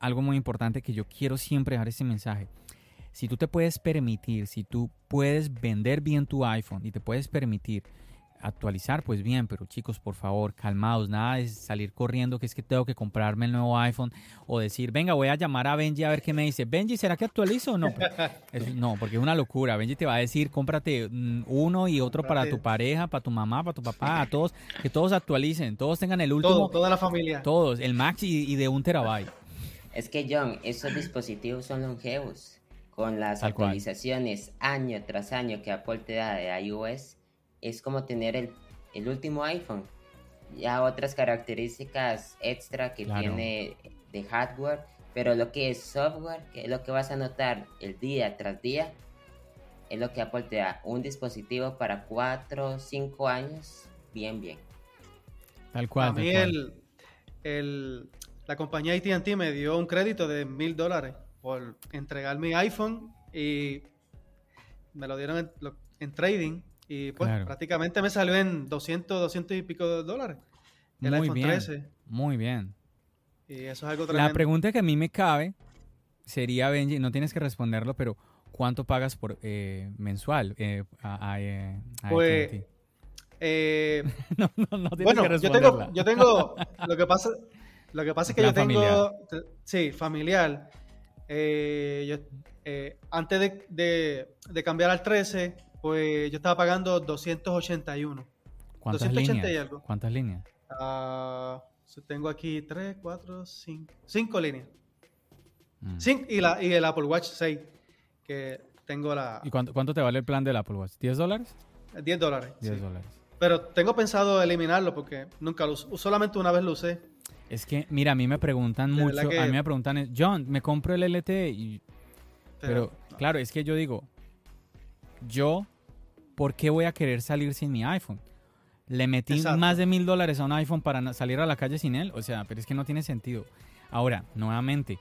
S1: algo muy importante que yo quiero siempre dejar ese mensaje. si tú te puedes permitir, si tú puedes vender bien tu iPhone y te puedes permitir actualizar, pues bien, pero chicos, por favor, calmados, nada de salir corriendo que es que tengo que comprarme el nuevo iPhone o decir, venga, voy a llamar a Benji a ver qué me dice. Benji, ¿será que actualizo o no? [LAUGHS] no, porque es una locura. Benji te va a decir, cómprate mm, uno y otro para tu pareja, para tu mamá, para tu papá, a todos, que todos actualicen, todos tengan el último.
S3: toda la familia.
S1: Todos, el max y, de un terabyte.
S2: Es que, John, esos dispositivos son longevos. Con las actualizaciones año tras año que Apple te da de iOS, es como tener el, último iPhone. Ya otras características extra que tiene de hardware, pero lo que es software, que es lo que vas a notar el día tras día, es lo que Apple te da. Un dispositivo para 4 o 5 años, bien, bien.
S3: Tal cual. A mí El, la compañía ATT me dio un crédito de mil dólares por entregar mi iPhone y me lo dieron en trading y pues prácticamente me salió en 200, 200 y pico de dólares.
S1: El muy iPhone bien, 13. Muy bien.
S3: Y eso es algo tremendo.
S1: La pregunta que a mí me cabe sería, Benji, no tienes que responderlo, pero ¿cuánto pagas por eh, mensual eh, a, a, eh,
S3: pues, eh, [LAUGHS] no, no, no tienes bueno, que yo tengo, yo tengo, [LAUGHS] lo que pasa, lo que pasa es que yo tengo, sí, familiar. yo, antes de, de, de cambiar al 13, pues yo estaba pagando 281.
S1: ¿Cuántas 280 líneas? y algo. ¿Cuántas líneas?
S3: Uh, tengo aquí 3, 4, 5. 5 líneas. Mm. y, la, y el Apple Watch 6. Que tengo la.
S1: ¿Y cuánto, cuánto te vale el plan del Apple Watch? ¿10 dólares?
S3: 10 dólares.
S1: 10 dólares.
S3: Pero tengo pensado eliminarlo porque nunca lo usé. Solamente una vez lo usé.
S1: Es que, mira, a mí me preguntan mucho. A mí me preguntan, John, me compro el LTE y. Pero, claro, es que yo digo, yo ¿por qué voy a querer salir sin mi iPhone? Le metí más de mil dólares a un iPhone para salir a la calle sin él. O sea, pero es que no tiene sentido. Ahora, nuevamente,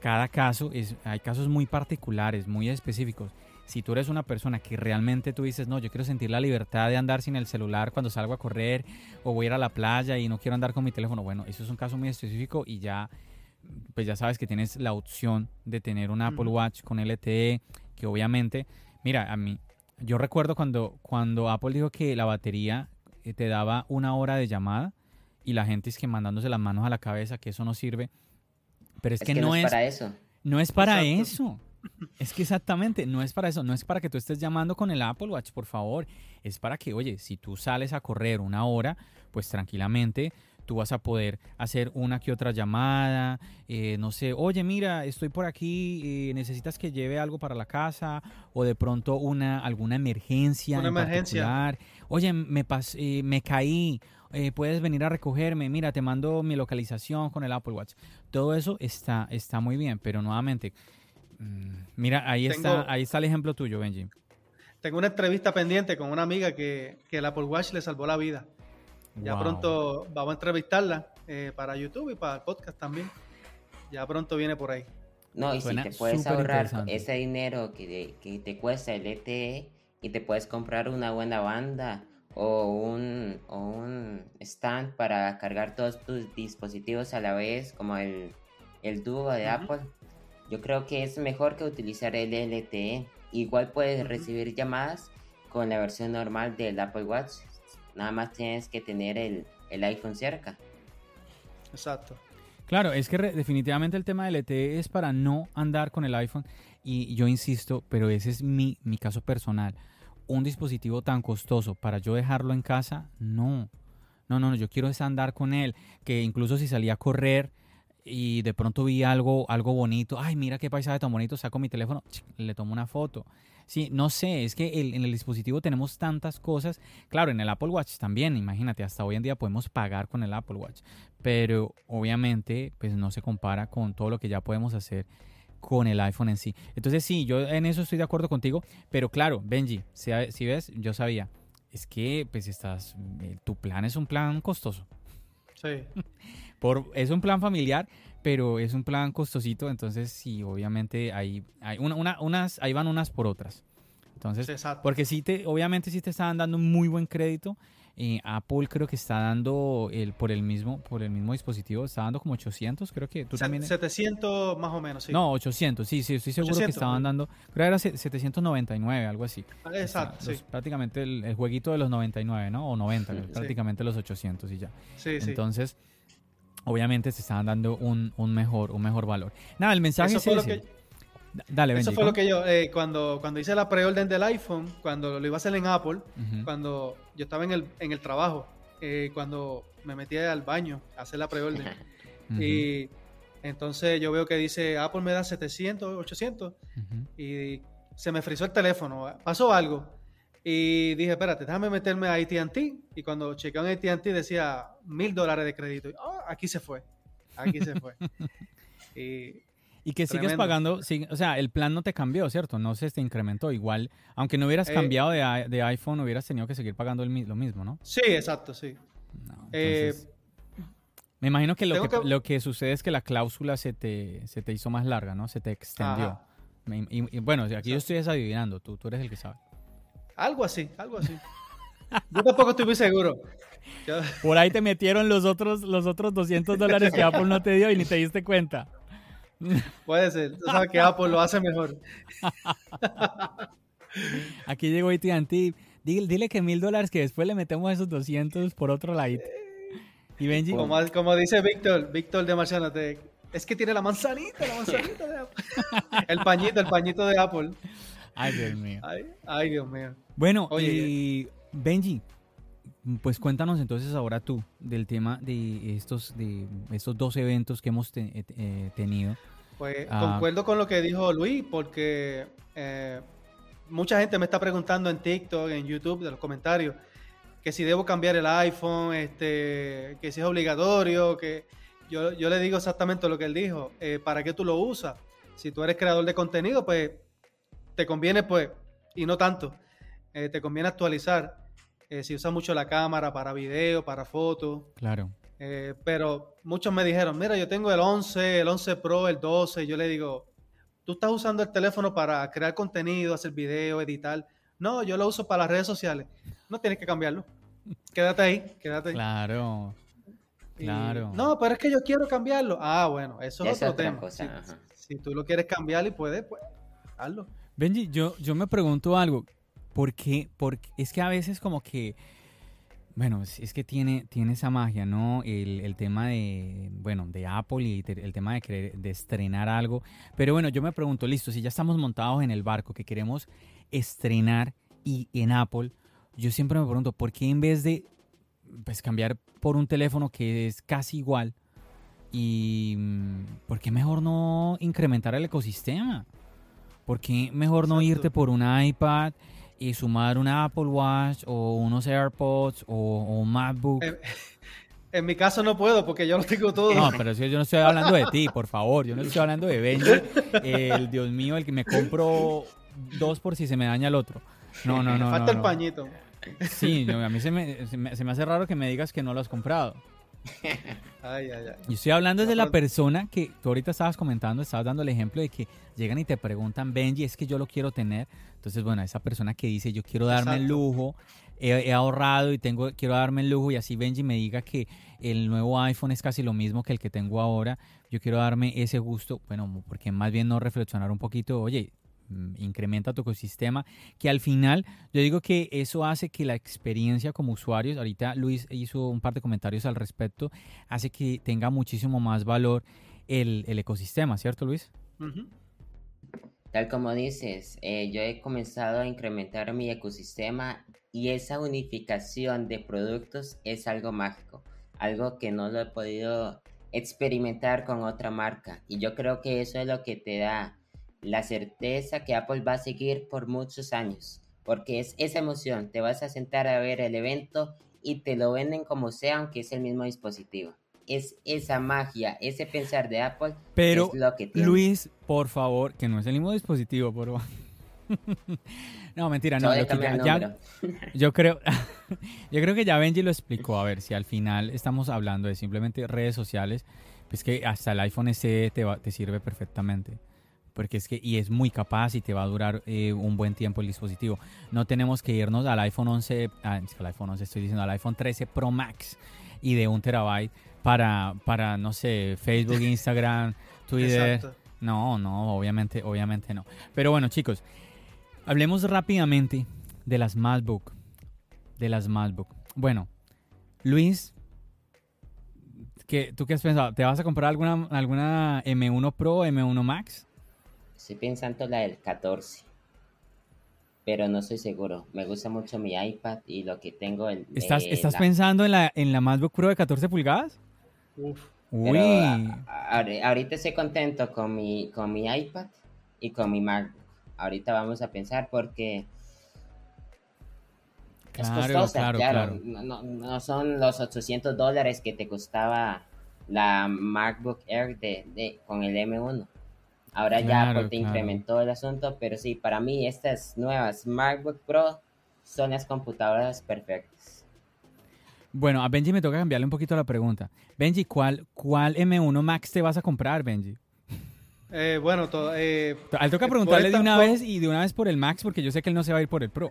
S1: cada caso es, hay casos muy particulares, muy específicos. Si tú eres una persona que realmente tú dices, no, yo quiero sentir la libertad de andar sin el celular cuando salgo a correr o voy a ir a la playa y no quiero andar con mi teléfono, bueno, eso es un caso muy específico y ya, pues ya sabes que tienes la opción de tener un Apple Watch con LTE, que obviamente, mira, a mí, yo recuerdo cuando, cuando Apple dijo que la batería eh, te daba una hora de llamada y la gente es que mandándose las manos a la cabeza, que eso no sirve. Pero es, que, no, es para eso. No es para eso. Es que exactamente, no es para eso, no es para que tú estés llamando con el Apple Watch, por favor. Es para que, oye, si tú sales a correr una hora, pues tranquilamente tú vas a poder hacer una que otra llamada, eh, no sé, oye, mira, estoy por aquí, eh, necesitas que lleve algo para la casa o de pronto una alguna emergencia.
S3: Una emergencia.
S1: Oye, me, eh, me caí, puedes venir a recogerme, mira, te mando mi localización con el Apple Watch. Todo eso está, está muy bien, pero nuevamente, mm, mira, ahí, está, ahí está el ejemplo tuyo, Benji.
S3: Tengo una entrevista pendiente con una amiga que, que el Apple Watch le salvó la vida. Ya pronto vamos a entrevistarla eh, para YouTube y para el podcast también. Ya pronto viene por ahí.
S2: No, y si te puedes ahorrar ese dinero que, que te cuesta el ETE y te puedes comprar una buena banda o un, o un stand para cargar todos tus dispositivos a la vez, como el, el Duo de Apple, yo creo que es mejor que utilizar el LTE. Igual puedes recibir llamadas con la versión normal del Apple Watch Nada más tienes que tener el, iPhone cerca.
S3: Exacto.
S1: Claro, es que definitivamente el tema del ET es para no andar con el iPhone y yo insisto, pero ese es mi, mi caso personal. Un dispositivo tan costoso para yo dejarlo en casa, no. No, no, no, yo quiero es andar con él, que incluso si salía a correr y de pronto vi algo, algo bonito, ay, mira qué paisaje tan bonito, saco mi teléfono, le tomo una foto. Sí, no sé, es que en el dispositivo tenemos tantas cosas. Claro, en el Apple Watch también, imagínate, hasta hoy en día podemos pagar con el Apple Watch, pero obviamente pues no se compara con todo lo que ya podemos hacer con el iPhone en sí. Entonces sí, yo en eso estoy de acuerdo contigo, pero claro, Benji, si, si ves, yo sabía, es que pues estás, eh, tu plan es un plan costoso.
S3: Sí. [LAUGHS]
S1: Por, es un plan familiar, pero es un plan costosito, entonces sí, obviamente hay, hay una, unas, ahí van unas por otras. Entonces, porque sí te, obviamente sí te estaban dando muy buen crédito eh, Apple creo que está dando el por el mismo por el mismo dispositivo está dando como 800, creo que tú también
S3: 700 más o menos, sí.
S1: No, 800, sí, sí, estoy seguro que estaban dando, creo que era 799, algo así.
S3: Ah, exacto, sí.
S1: prácticamente el, jueguito de los 99, ¿no? O 90, prácticamente los 800 y ya.
S3: Sí,
S1: Entonces, obviamente se estaban dando un, un, mejor un mejor valor. Nada, el mensaje es ese. Dale,
S3: Eso fue lo que yo, eh, cuando, cuando hice la preorden del iPhone, cuando lo iba a hacer en Apple, cuando yo estaba en el, en el trabajo, eh, cuando me metí al baño a hacer la preorden. Y entonces yo veo que dice Apple me da 700, 800 y se me frizó el teléfono. Pasó algo. Y dije, espérate, déjame meterme a ATT. Y cuando chequeé en ATT decía mil dólares de crédito. Oh, aquí se fue. Aquí se fue. [LAUGHS]
S1: y y que sigues pagando, o sea, el plan no te cambió, ¿cierto? No se te incrementó. Igual, aunque no hubieras eh, cambiado de, iPhone, hubieras tenido que seguir pagando el, lo mismo, ¿no?
S3: Sí, exacto, sí.
S1: Eh, me imagino que lo que, lo que sucede es que la cláusula se te, se te hizo más larga, ¿no? Se te extendió. Y, bueno, aquí yo estoy adivinando, tú, tú eres el que sabe.
S3: Algo así, algo así. yo tampoco estoy muy seguro. [LAUGHS]
S1: Por ahí te metieron los otros, los otros 200 dólares que Apple no te dio y ni te diste cuenta. [LAUGHS]
S3: Puede ser. Tú sabes que Apple lo hace mejor. [LAUGHS]
S1: Aquí llegó AT&T. Dile, dile que mil dólares que después le metemos esos 200 por otro lado. Y Benji.
S3: Como, como dice Víctor, Víctor de Marciano, es que tiene la manzanita, la manzanita de Apple. el pañito, el pañito de Apple.
S1: Ay, Dios mío.
S3: Ay, Dios mío.
S1: Bueno, y Benji, pues cuéntanos entonces ahora tú del tema de estos, de estos dos eventos que hemos eh, eh, tenido.
S3: Pues ah. concuerdo con lo que dijo Luis, porque eh, mucha gente me está preguntando en TikTok, en YouTube, de los comentarios, que si debo cambiar el iPhone, este, que si es obligatorio, que yo, yo le digo exactamente lo que él dijo, eh, ¿para qué tú lo usas? Si tú eres creador de contenido, pues te conviene, pues, y no tanto, eh, te conviene actualizar. si usas mucho la cámara para video, para fotos.
S1: Claro.
S3: Eh, pero muchos me dijeron, mira, yo tengo el 11, el 11 Pro, el 12. Yo le digo, tú estás usando el teléfono para crear contenido, hacer video, editar. No, yo lo uso para las redes sociales. No tienes que cambiarlo. Quédate ahí, quédate ahí.
S1: Claro. Claro.
S3: no, pero es que yo quiero cambiarlo. Ah, bueno, eso es otro tema. si, tú lo quieres cambiar y puedes, pues, hazlo.
S1: Benji, yo, yo me pregunto algo. ¿Por qué? Porque es que a veces como que bueno, es que tiene, tiene esa magia, ¿no? El, tema de, bueno, de Apple y el tema de, querer, de estrenar algo. Pero bueno, yo me pregunto, listo, si ya estamos montados en el barco que queremos estrenar y en Apple, yo siempre me pregunto, ¿por qué en vez de pues, cambiar por un teléfono que es casi igual, y mm, por qué mejor no incrementar el ecosistema? ¿Por qué mejor no irte por un iPad? y sumar una Apple Watch o unos AirPods o, un MacBook. [LAUGHS]
S3: En, mi caso no puedo porque yo lo tengo todo.
S1: No, pero si yo no estoy hablando de ti, por favor. Yo no estoy hablando de Benji, el Dios mío, el que me compro dos por si se me daña el otro. No, no, no.
S3: Me falta el pañito.
S1: Sí, a mí [LAUGHS] se me, se me, hace raro que me digas que no lo has comprado. [LAUGHS]
S3: Ay, ay, ay.
S1: Y estoy hablando de la persona que tú ahorita estabas comentando, estabas dando el ejemplo de que llegan y te preguntan, Benji, es que yo lo quiero tener. Entonces, bueno, esa persona que dice, yo quiero darme el lujo, he, ahorrado y tengo, quiero darme el lujo y así Benji me diga que el nuevo iPhone es casi lo mismo que el que tengo ahora, yo quiero darme ese gusto, bueno, porque más bien no reflexionar un poquito, oye, incrementa tu ecosistema, que al final yo digo que eso hace que la experiencia como usuarios, ahorita Luis hizo un par de comentarios al respecto, hace que tenga muchísimo más valor el, ecosistema, ¿cierto Luis?
S2: Tal como dices, eh, yo he comenzado a incrementar mi ecosistema y esa unificación de productos es algo mágico, algo que no lo he podido experimentar con otra marca y yo creo que eso es lo que te da la certeza que Apple va a seguir por muchos años, porque es esa emoción, te vas a sentar a ver el evento y te lo venden como sea, aunque es el mismo dispositivo. Es esa magia, ese pensar de Apple.
S1: Pero,
S2: es lo que tiene.
S1: Luis, por favor, que no es el mismo dispositivo, por favor. [LAUGHS] no, mentira, no. [LAUGHS] yo creo, [LAUGHS] yo creo que ya Benji lo explicó. A ver, si al final estamos hablando de simplemente redes sociales, pues que hasta el iPhone SE te, te sirve perfectamente porque es que y es muy capaz y te va a durar eh, un buen tiempo el dispositivo. No tenemos que irnos al iPhone 11, ah, al iPhone 11 estoy diciendo, al iPhone 13 Pro Max y de un terabyte para, para no sé, Facebook, [LAUGHS] Instagram, Twitter.
S3: Exacto.
S1: No, no, obviamente, obviamente no. Pero bueno, chicos, hablemos rápidamente de las MacBook. De las MacBook. Bueno, Luis, ¿qué, ¿tú qué has pensado? ¿Te vas a comprar alguna, alguna M1 Pro, M1 Max?
S2: Estoy pensando la del 14. Pero no estoy seguro. Me gusta mucho mi iPad y lo que tengo. El,
S1: ¿Estás,
S2: eh,
S1: ¿estás
S2: la-
S1: pensando en la, en la MacBook Pro de 14 pulgadas?
S3: Uf.
S1: Uy,
S2: Pero a- a- ahori- ahorita estoy contento con mi, con mi iPad y con mi MacBook. Ahorita vamos a pensar porque es costosa,
S1: claro,
S2: claro.
S1: claro.
S2: No, no- no son los 800 dólares que te costaba la MacBook Air de, de- con el M1. Ahora ya
S1: Claro,
S2: te
S1: claro.
S2: incrementó el asunto, pero sí, para mí estas nuevas MacBook Pro son las computadoras perfectas.
S1: Bueno, a Benji me toca cambiarle un poquito la pregunta. Benji, ¿cuál, ¿cuál M1 Max te vas a comprar, Benji?
S3: Eh, bueno, to- eh,
S1: A él toca
S3: Por
S1: preguntarle de una
S3: por-
S1: vez y de una vez por el Max porque yo sé que él no se va a ir por el Pro.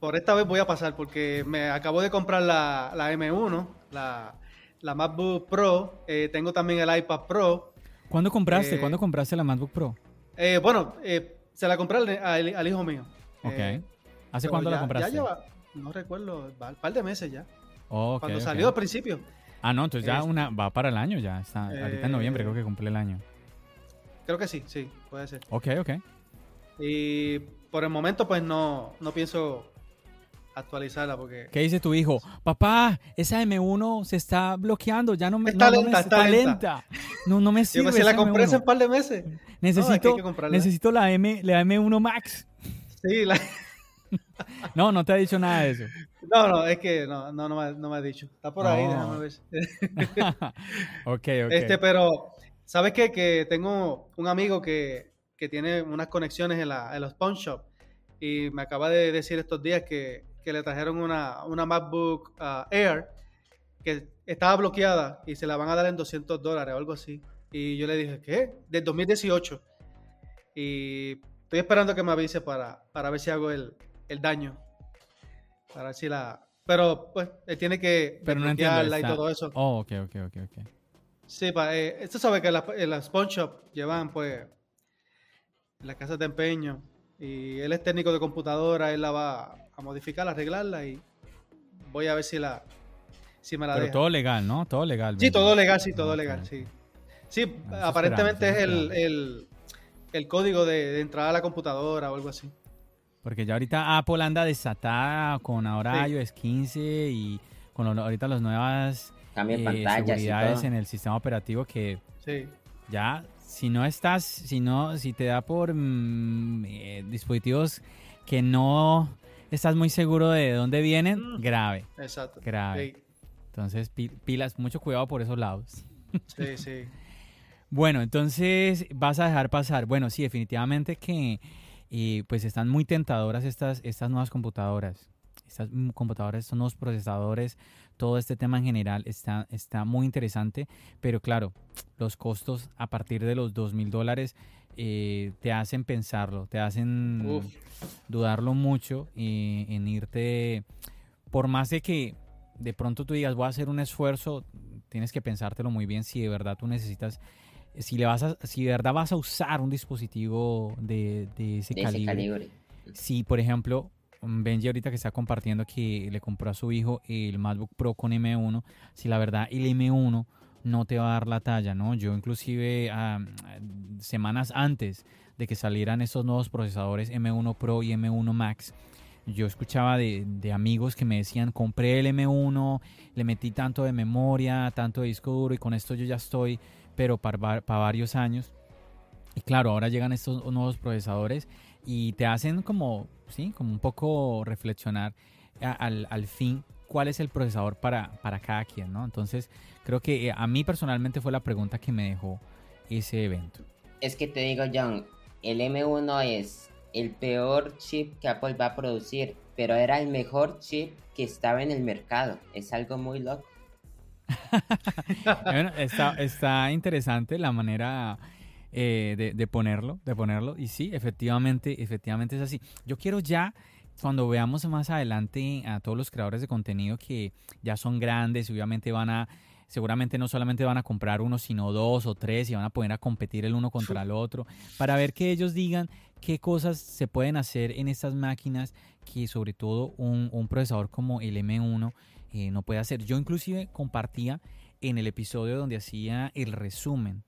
S3: por esta vez voy a pasar porque me acabo de comprar la, la M1, la, la MacBook Pro. eh, tengo también el iPad Pro.
S1: ¿Cuándo compraste?
S3: Eh,
S1: ¿Cuándo compraste la MacBook Pro?
S3: Eh, bueno, eh, se la compré al, al- al hijo mío.
S1: Ok.
S3: Eh,
S1: ¿Hace cuándo
S3: ya-
S1: la compraste?
S3: Ya lleva, no recuerdo, va un par de meses ya.
S1: Ok,
S3: cuando salió al principio.
S1: Ah, no, entonces ya una va para el año ya. Está, ahorita en noviembre
S3: Eh,
S1: creo que cumple el año.
S3: Creo que sí, sí, puede ser.
S1: Ok, ok.
S3: Y por el momento, pues no, no pienso actualizarla porque
S1: ¿Qué dice tu hijo? Papá, esa M1 se está bloqueando, ya no me
S3: Está
S1: no, no me-
S3: lenta, está lenta.
S1: No, no me
S3: yo
S1: sirve.
S3: pues, se la compré hace
S1: M1.
S3: un par de meses.
S1: Necesito,
S3: que
S1: necesito la M, la M1 Max.
S3: Sí, la- [LAUGHS]
S1: No, no te ha dicho nada de eso.
S3: no, no, es que no, no, no, me, no me ha dicho. Está por ahí, déjame ver. [LAUGHS]
S1: ok, ok.
S3: Este, pero, ¿sabes qué? Que tengo un amigo que, que tiene unas conexiones en, la, en los pawn shop y me acaba de decir estos días que, que le trajeron una, una MacBook ah, Air que estaba bloqueada y se la van a dar en 200 dólares o algo así. Y yo le dije, ¿qué? Del 2018. Y estoy esperando que me avise para, para ver si hago el, el daño. Para ver si la... Pero, pues, él tiene que
S1: Pero no entiendo.
S3: y todo eso.
S1: Oh, ok, ok, ok, ok.
S3: Sí, pa, eh, esto sabe que las en las pawn shop llevan pues las casas de empeño y él es técnico de computadora, él la va a modificar, a arreglarla y voy a ver si la si me la
S1: Pero
S3: deja.
S1: todo legal, ¿no? Todo legal.
S3: sí, todo legal, sí, todo legal, sí. Sí,
S1: Ah,
S3: aparentemente es el, el, el código de, de entrada a la computadora o algo así.
S1: Porque ya ahorita Apple anda desatada con ahora
S3: Sí.
S1: iOS 15 y con lo- ahorita las nuevas
S2: Cambia
S1: eh, seguridades en el sistema operativo que
S3: Sí.
S1: ya si no estás, si no, si te da por mm, eh, dispositivos que no estás muy seguro de dónde vienen,
S3: Mm.
S1: grave,
S3: Exacto.
S1: grave. Entonces pi- pilas, mucho cuidado por esos lados. [LAUGHS]
S3: Sí, sí.
S1: Bueno, entonces vas a dejar pasar. Bueno, sí, definitivamente que eh, pues están muy tentadoras estas, estas nuevas computadoras. Estas computadoras, estos nuevos procesadores, todo este tema en general está, está muy interesante. Pero claro, los costos a partir de los dos mil dólares eh, te hacen pensarlo, te hacen
S3: Uf.
S1: dudarlo mucho eh, en irte, por más de que de pronto tú digas voy a hacer un esfuerzo, tienes que pensártelo muy bien si de verdad tú necesitas, si le vas a, si de verdad vas a usar un dispositivo de, de ese
S2: de ese
S1: calibre.
S2: calibre.
S1: Si, por ejemplo, mm, Benji ahorita que está compartiendo que le compró a su hijo el MacBook Pro con M1, si la verdad el M1 no te va a dar la talla, ¿no? Yo inclusive semanas antes de que salieran estos nuevos procesadores M1 Pro y M1 Max, yo escuchaba de, de amigos que me decían, compré el M1, le metí tanto de memoria, tanto de disco duro y con esto yo ya estoy, pero para, para varios años. Y claro, ahora llegan estos nuevos procesadores y te hacen como, sí, como un poco reflexionar al, al fin cuál es el procesador para, para cada quien, ¿no? Entonces, creo que eh, a mí personalmente fue la pregunta que me dejó ese evento.
S2: Es que te digo, John, el M1 es el peor chip que Apple va a producir, pero era el mejor chip que estaba en el mercado. Es algo muy loco. [LAUGHS]
S1: Bueno, está, está interesante la manera eh, de, ponerlo, de ponerlo. Y sí, efectivamente, efectivamente es así. Yo quiero ya, cuando veamos más adelante a todos los creadores de contenido que ya son grandes, obviamente van a, seguramente no solamente van a comprar uno, sino dos o tres y van a poder a competir el uno contra el otro, para ver que ellos digan qué cosas se pueden hacer en estas máquinas que sobre todo un, un procesador como el M1 eh, no puede hacer. Yo inclusive compartía en el episodio donde hacía el resumen,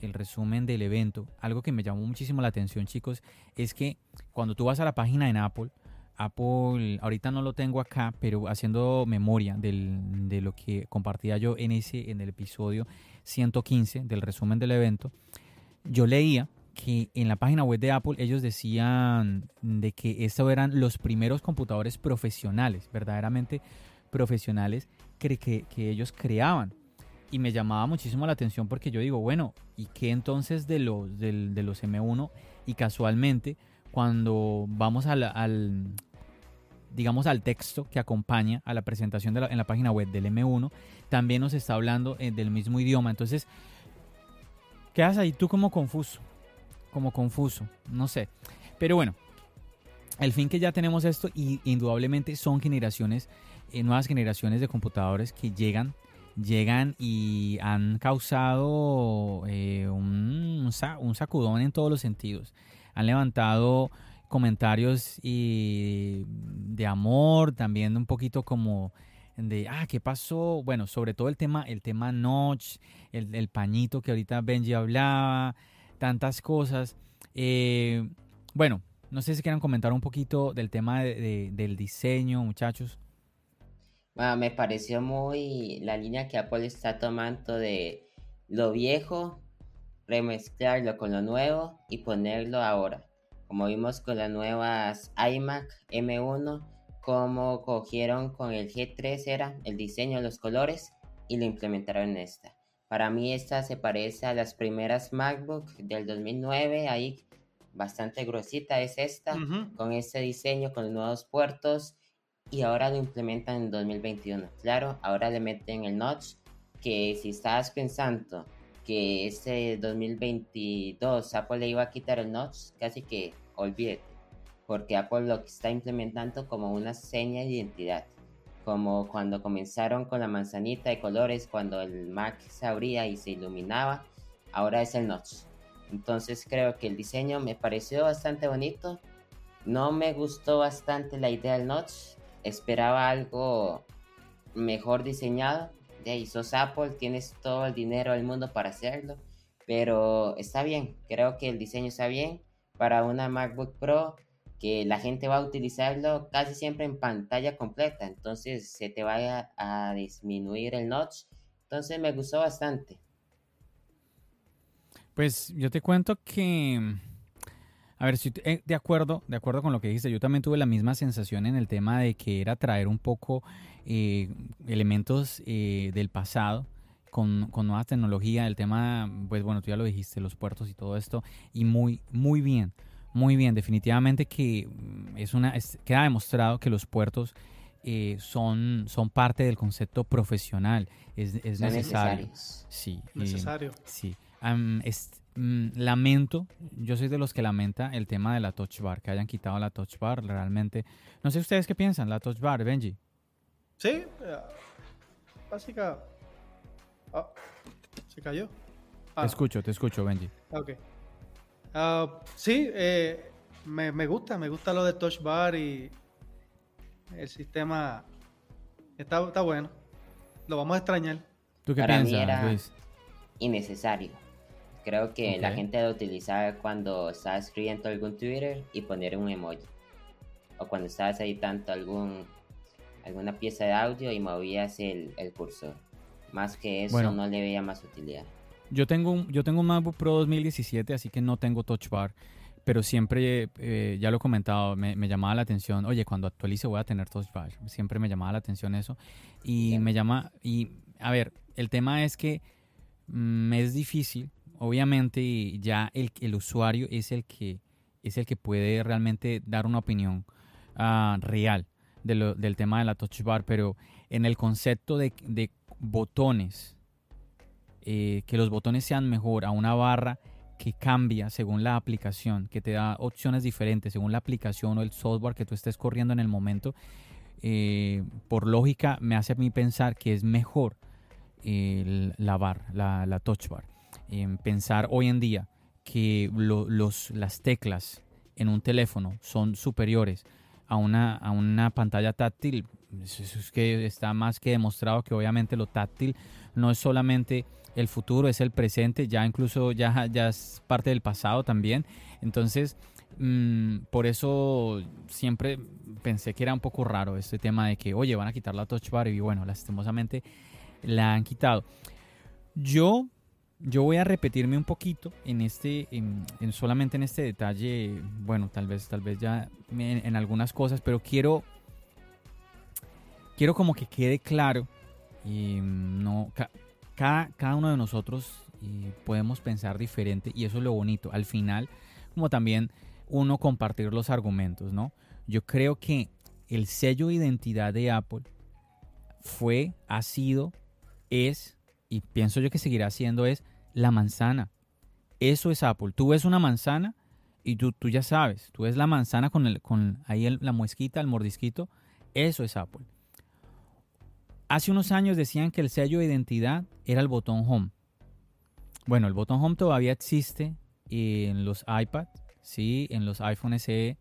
S1: el resumen del evento. Algo que me llamó muchísimo la atención, chicos, es que cuando tú vas a la página en Apple, Apple, ahorita no lo tengo acá, pero haciendo memoria de lo que compartía yo en ese, en el episodio 115 del resumen del evento, yo leía que en la página web de Apple ellos decían de que estos eran los primeros computadores profesionales, verdaderamente profesionales que, que, ellos creaban. Y me llamaba muchísimo la atención porque yo digo, bueno, ¿y qué entonces de los, de, los M1? Y casualmente, cuando vamos al, digamos, al texto que acompaña a la presentación de en la página web del M1, también nos está hablando eh, del mismo idioma. Entonces, quedas ahí tú como confuso, como confuso, no sé. Pero bueno, el fin que ya tenemos esto y indudablemente son generaciones eh, nuevas generaciones de computadores que llegan, llegan y han causado eh, un, un, sacudón en todos los sentidos. Han levantado comentarios y de amor, también un poquito como de, ah, ¿qué pasó? Bueno, sobre todo el tema, el tema notch, el, pañito que ahorita Benji hablaba, tantas cosas. Eh, bueno, no sé si quieran comentar un poquito del tema del diseño, muchachos.
S2: Bueno, me pareció muy la línea que Apple está tomando de lo viejo, remezclarlo con lo nuevo y ponerlo ahora. Como vimos con las nuevas iMac M1, como cogieron con el G3 era el diseño, los colores y lo implementaron en esta. Para mí esta se parece a las primeras MacBook del 2009, ahí bastante gruesita es esta, con ese diseño, con los nuevos puertos y ahora lo implementan en 2021. Claro, ahora le meten el notch que si estabas pensando que este 2022 Apple le iba a quitar el notch, casi que olvídate, porque Apple lo está implementando como una seña de identidad, como cuando comenzaron con la manzanita de colores, cuando el Mac se abría y se iluminaba, ahora es el notch. Entonces creo que el diseño me pareció bastante bonito. No me gustó bastante la idea del notch, esperaba algo mejor diseñado. Ahí sos Apple, tienes todo el dinero del mundo para hacerlo. Pero está bien, creo que el diseño está bien para una MacBook Pro que la gente va a utilizarlo casi siempre en pantalla completa. Entonces se te vaya a disminuir el notch. Entonces me gustó bastante.
S1: Pues yo te cuento que a ver, si eh, de acuerdo, de acuerdo con lo que dijiste, yo también tuve la misma sensación en el tema de que era traer un poco eh, elementos eh, del pasado con, con nueva tecnología, el tema, pues bueno, tú ya lo dijiste, los puertos y todo esto, y muy, muy bien, muy bien, definitivamente que mm, es una, queda demostrado que los puertos son, son parte del concepto profesional, es, es necesario. Sí,
S3: necesario.
S1: sí. Lamento, yo soy de los que lamenta el tema de la touch bar, que hayan quitado la touch bar realmente. No sé ustedes qué piensan, la touch bar, Benji.
S3: Sí, eh, básica. Ah, se cayó.
S1: Te ah. escucho, te escucho, Benji.
S3: Ok. Ah, sí, eh, me, me, gusta, me gusta lo de touch bar y el sistema está, está bueno. Lo vamos a extrañar.
S1: ¿Tú qué piensas, Luis?
S2: Innecesario Creo que la gente debe utilizar cuando está escribiendo algún Twitter y poner un emoji. O cuando estás editando algún, alguna pieza de audio y movías el, el cursor. Más que eso no le veía más utilidad.
S1: Yo tengo, un, yo tengo un MacBook Pro 2017, así que no tengo Touch Bar. Pero siempre, eh, ya lo he comentado, me, llamaba la atención, oye, cuando actualice voy a tener Touch Bar. Siempre me llamaba la atención eso. Y me llama, y a ver, el tema es que me es difícil obviamente ya el, el usuario es el que es el que puede realmente dar una opinión ah, real del tema de la touch bar, pero en el concepto de, botones, eh, que los botones sean mejor a una barra, que cambia según la aplicación, que te da opciones diferentes según la aplicación o el software que tú estés corriendo en el momento, eh, por lógica me hace a mí pensar que es mejor el, la bar, la, la touch bar. Pensar hoy en día que los, las teclas en un teléfono son superiores a una, a una pantalla táctil, es que está más que demostrado que obviamente lo táctil no es solamente el futuro, es el presente, ya incluso ya, ya es parte del pasado también. Entonces, mm, por eso siempre pensé que era un poco raro este tema de que, oye, van a quitar la touch bar y bueno, lastimosamente la han quitado. Yo yo voy a repetirme un poquito en este, en, solamente en este detalle, bueno, tal vez, tal vez ya en, algunas cosas, pero quiero, quiero como que quede claro y no, cada, cada uno de nosotros podemos pensar diferente y eso es lo bonito. Al final, como también uno compartir los argumentos, ¿no? Yo creo que el sello de identidad de Apple fue, ha sido, es y pienso yo que seguirá siendo es la manzana. Eso es Apple. Tú ves una manzana y tú, tú ya sabes, tú ves la manzana con, el, con ahí la muesquita, el mordisquito, eso es Apple. Hace unos años decían que el sello de identidad era el botón home. Bueno, el botón home todavía existe en los iPad, sí, en los iPhone SE.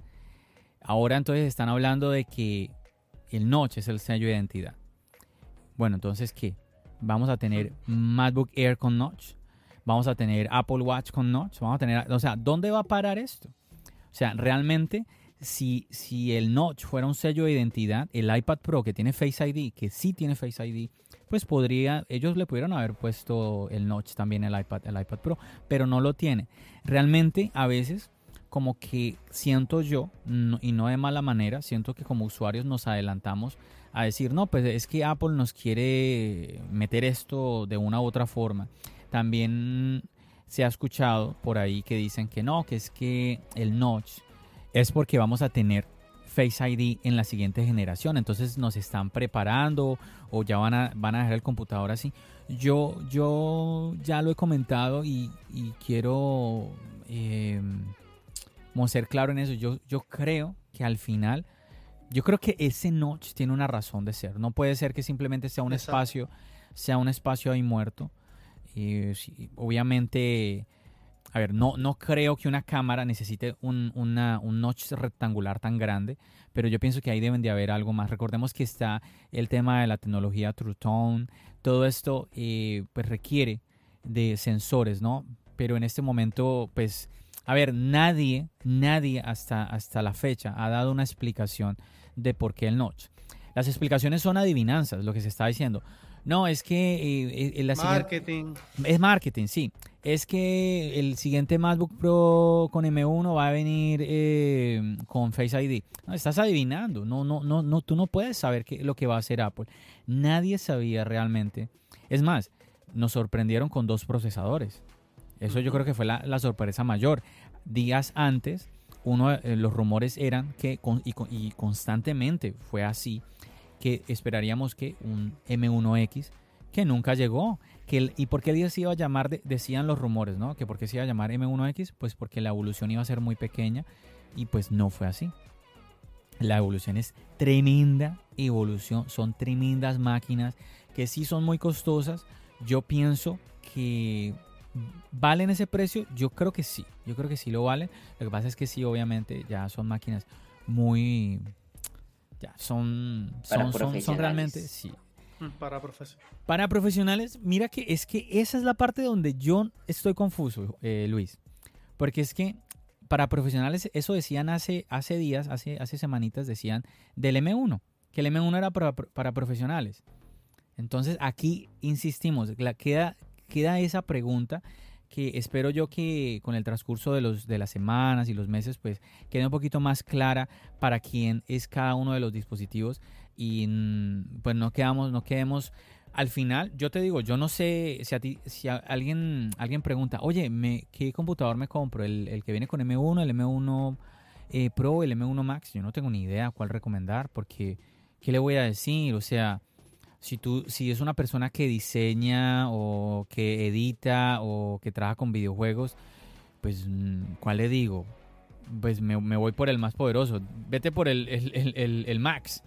S1: Ahora entonces están hablando de que el notch es el sello de identidad. Bueno, entonces ¿qué? Vamos a tener MacBook Air con notch vamos a tener Apple Watch con notch, vamos a tener, o sea, ¿dónde va a parar esto? O sea, realmente si, si el notch fuera un sello de identidad, el iPad Pro que tiene Face ID, que sí tiene Face ID, pues podría, ellos le pudieron haber puesto el notch también el iPad, el iPad Pro, pero no lo tiene. Realmente a veces como que siento yo, y no de mala manera, siento que como usuarios nos adelantamos a decir, no, pues es que Apple nos quiere meter esto de una u otra forma. También se ha escuchado por ahí que dicen que no, que es que el notch es porque vamos a tener Face ID en la siguiente generación. Entonces nos están preparando o ya van a, van a dejar el computador así. Yo, yo ya lo he comentado y, quiero eh, ser claro en eso. Yo, yo creo que al final, yo creo que ese notch tiene una razón de ser. No puede ser que simplemente sea un espacio, sea un espacio ahí muerto obviamente, a ver, no, no creo que una cámara necesite un, una, un notch rectangular tan grande, pero yo pienso que ahí deben de haber algo más. Recordemos que está el tema de la tecnología True Tone, todo esto eh, pues requiere de sensores, ¿no? Pero en este momento, pues, a ver, nadie, nadie hasta, hasta la fecha ha dado una explicación de por qué el notch. Las explicaciones son adivinanzas, lo que se está diciendo. No, es que eh, eh
S3: marketing.
S1: es marketing, sí. Es que el siguiente MacBook Pro con M1 va a venir eh, con Face ID. No, estás adivinando. No, no, no, no, tú no puedes saber qué, lo que va a hacer Apple. Nadie sabía realmente. Es más, nos sorprendieron con dos procesadores. Eso yo creo que fue la, sorpresa mayor. Días antes, uno, eh, los rumores eran que, y, constantemente fue así, que esperaríamos que un M1X que nunca llegó. Que ¿Y por qué se iba a llamar? decían los rumores, ¿no? Que por qué se iba a llamar M1X, pues porque la evolución iba a ser muy pequeña y pues no fue así. La evolución es tremenda evolución, son tremendas máquinas que sí son muy costosas. Yo pienso que valen ese precio, yo creo que sí, yo creo que sí lo valen. Lo que pasa es que sí, obviamente ya son máquinas muy ya, son, son, son, realmente, sí.
S3: Mm, para profesionales.
S1: Para profesionales, mira que es que esa es la parte donde yo estoy confuso, eh, Luis. Porque es que para profesionales, eso decían hace, hace días, hace, hace semanitas, decían del M1, que el M1 era para, para profesionales. Entonces aquí insistimos, la, queda, queda esa pregunta que espero yo que con el transcurso de, los, de las semanas y los meses pues quede un poquito más clara para quién es cada uno de los dispositivos y mm, pues no quedamos no quedemos al final. Yo te digo yo no sé si a ti si alguien alguien pregunta oye me, qué computador me compro el, que viene con M1 el M1 eh, Pro el M1 Max yo no tengo ni idea cuál recomendar porque qué le voy a decir o sea si tú, si es una persona que diseña o que edita o que trabaja con videojuegos, pues, mm, ¿cuál le digo? Pues me, voy por el más poderoso. Vete por el, el, Max.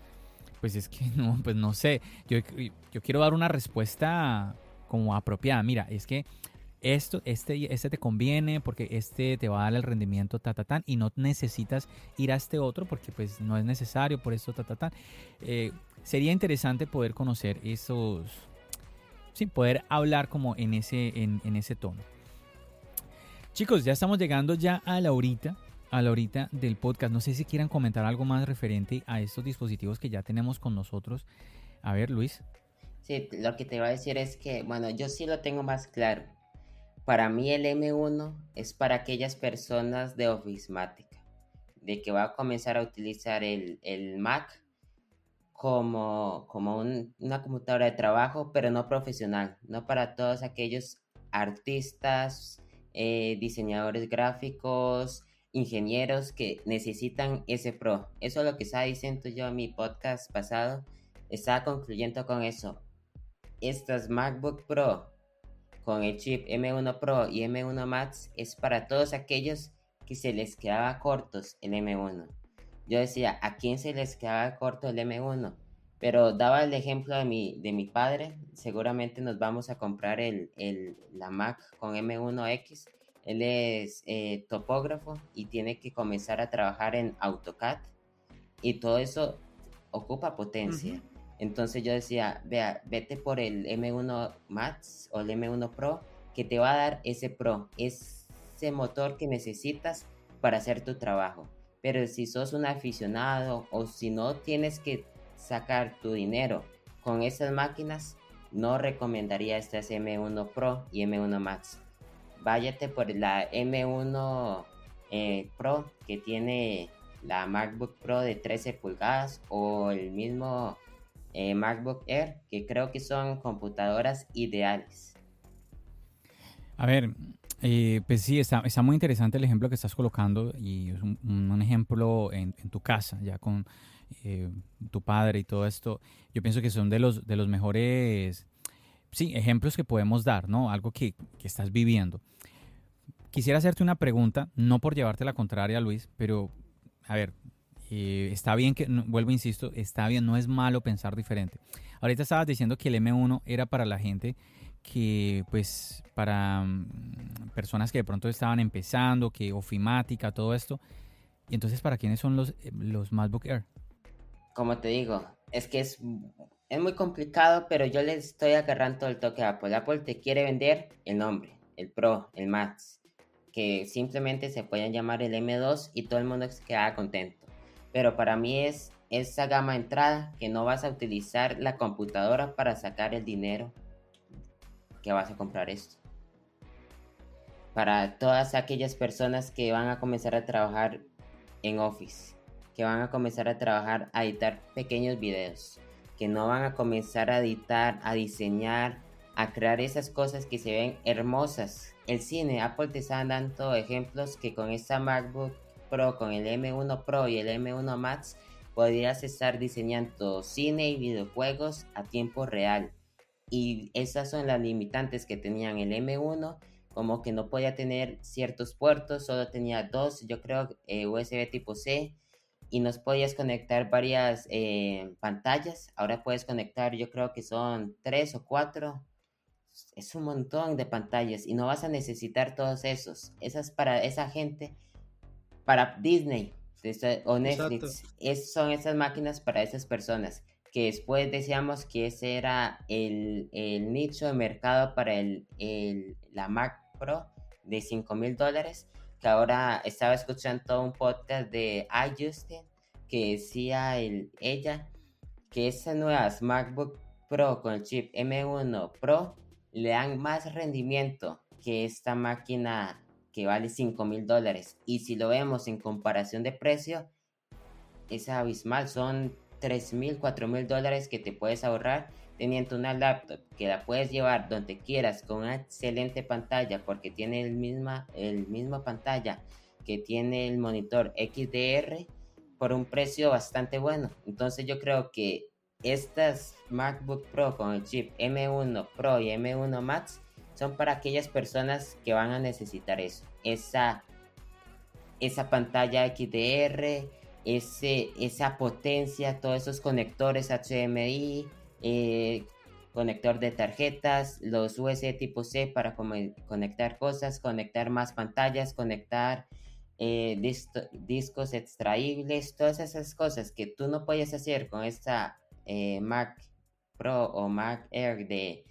S1: Pues es que [LAUGHS] no, pues no sé. Yo, yo quiero dar una respuesta como apropiada. Mira, es que esto, este, este te conviene porque este te va a dar el rendimiento ta, ta, tan y no necesitas ir a este otro porque pues no es necesario por esto ta, ta, tan. Eh, sería interesante poder conocer esos, sin poder hablar como en ese, en, ese tono. Chicos, ya estamos llegando ya a la horita, a la horita del podcast. No sé si quieran comentar algo más referente a estos dispositivos que ya tenemos con nosotros. A ver, Luis.
S2: Sí, lo que te iba a decir es que, bueno, yo sí lo tengo más claro. Para mí el M1 es para aquellas personas de Officemática, de que va a comenzar a utilizar el, Mac como, como una computadora de trabajo, pero no profesional, no para todos aquellos artistas, eh, diseñadores gráficos, ingenieros que necesitan ese Pro. Eso es lo que estaba diciendo yo en mi podcast pasado. Estaba concluyendo con eso. Estas MacBook Pro con el chip M1 Pro y M1 Max es para todos aquellos que se les quedaba cortos el M1. Yo decía, ¿a quién se les quedaba corto el M1? Pero daba el ejemplo de mi, de mi padre, seguramente nos vamos a comprar el, el la Mac con M1X. Él es eh, topógrafo y tiene que comenzar a trabajar en AutoCAD y todo eso ocupa potencia. Entonces yo decía, vea, vete por el M1 Max o el M1 Pro, que te va a dar ese Pro, ese motor que necesitas para hacer tu trabajo. Pero si sos un aficionado o si no tienes que sacar tu dinero con esas máquinas, no recomendaría este M1 Pro y M1 Max. Váyate por la M1 eh, Pro que tiene la MacBook Pro de 13 pulgadas o el mismo eh, MacBook Air, que creo que son computadoras ideales.
S1: A ver, eh, pues sí, está, muy interesante el ejemplo que estás colocando y es un, ejemplo en, tu casa, ya con eh, tu padre y todo esto. Yo pienso que son de los, mejores, ejemplos que podemos dar, ¿no? Algo que, estás viviendo. Quisiera hacerte una pregunta, no por llevarte la contraria, Luis, pero a ver, eh, está bien que, vuelvo, insisto, está bien, no es malo pensar diferente. Ahorita estabas diciendo que el M1 era para la gente que, pues, para mm, personas que de pronto estaban empezando, que ofimática, todo esto. Y entonces, ¿para quiénes son los, eh, los MacBook Air?
S2: Como te digo, es que es, es muy complicado, pero yo le estoy agarrando el toque a Apple. Apple te quiere vender el nombre, el Pro, el Max, que simplemente se pueden llamar el M2 y todo el mundo se queda contento pero para mí es esa gama entrada que no vas a utilizar la computadora para sacar el dinero que vas a comprar esto. Para todas aquellas personas que van a comenzar a trabajar en Office, que van a comenzar a trabajar a editar pequeños videos, que no van a comenzar a editar, a diseñar, a crear esas cosas que se ven hermosas. El cine, Apple te está dando ejemplos que con esta MacBook Pro, con el M1 Pro y el M1 Max, podrías estar diseñando cine y videojuegos a tiempo real. Y esas son las limitantes que tenían el M1, como que no podía tener ciertos puertos, solo tenía dos, yo creo, eh, USB tipo C, y nos podías conectar varias eh, pantallas. Ahora puedes conectar, yo creo que son tres o cuatro. Es un montón de pantallas y no vas a necesitar todos esos. Esas para esa gente para Disney o Netflix. son esas máquinas para esas personas que después decíamos que ese era el, nicho de mercado para el, la Mac Pro de 5 mil dólares, que ahora estaba escuchando un podcast de iJustin que decía el, ella que esas nuevas MacBook Pro con el chip M1 Pro le dan más rendimiento que esta máquina que vale 5 mil dólares. Y si lo vemos en comparación de precio, es abismal. Son 3 mil, 4 mil dólares que te puedes ahorrar teniendo una laptop que la puedes llevar donde quieras con una excelente pantalla porque tiene el misma, el misma pantalla que tiene el monitor XDR por un precio bastante bueno. Entonces yo creo que estas MacBook Pro con el chip M1 Pro y M1 Max son para aquellas personas que van a necesitar eso, esa, esa pantalla XDR, ese, esa potencia, todos esos conectores HDMI, eh, conector de tarjetas, los USB tipo C para conectar cosas, conectar más pantallas, conectar eh, discos extraíbles, todas esas cosas que tú no puedes hacer con esta eh, Mac Pro o Mac Air de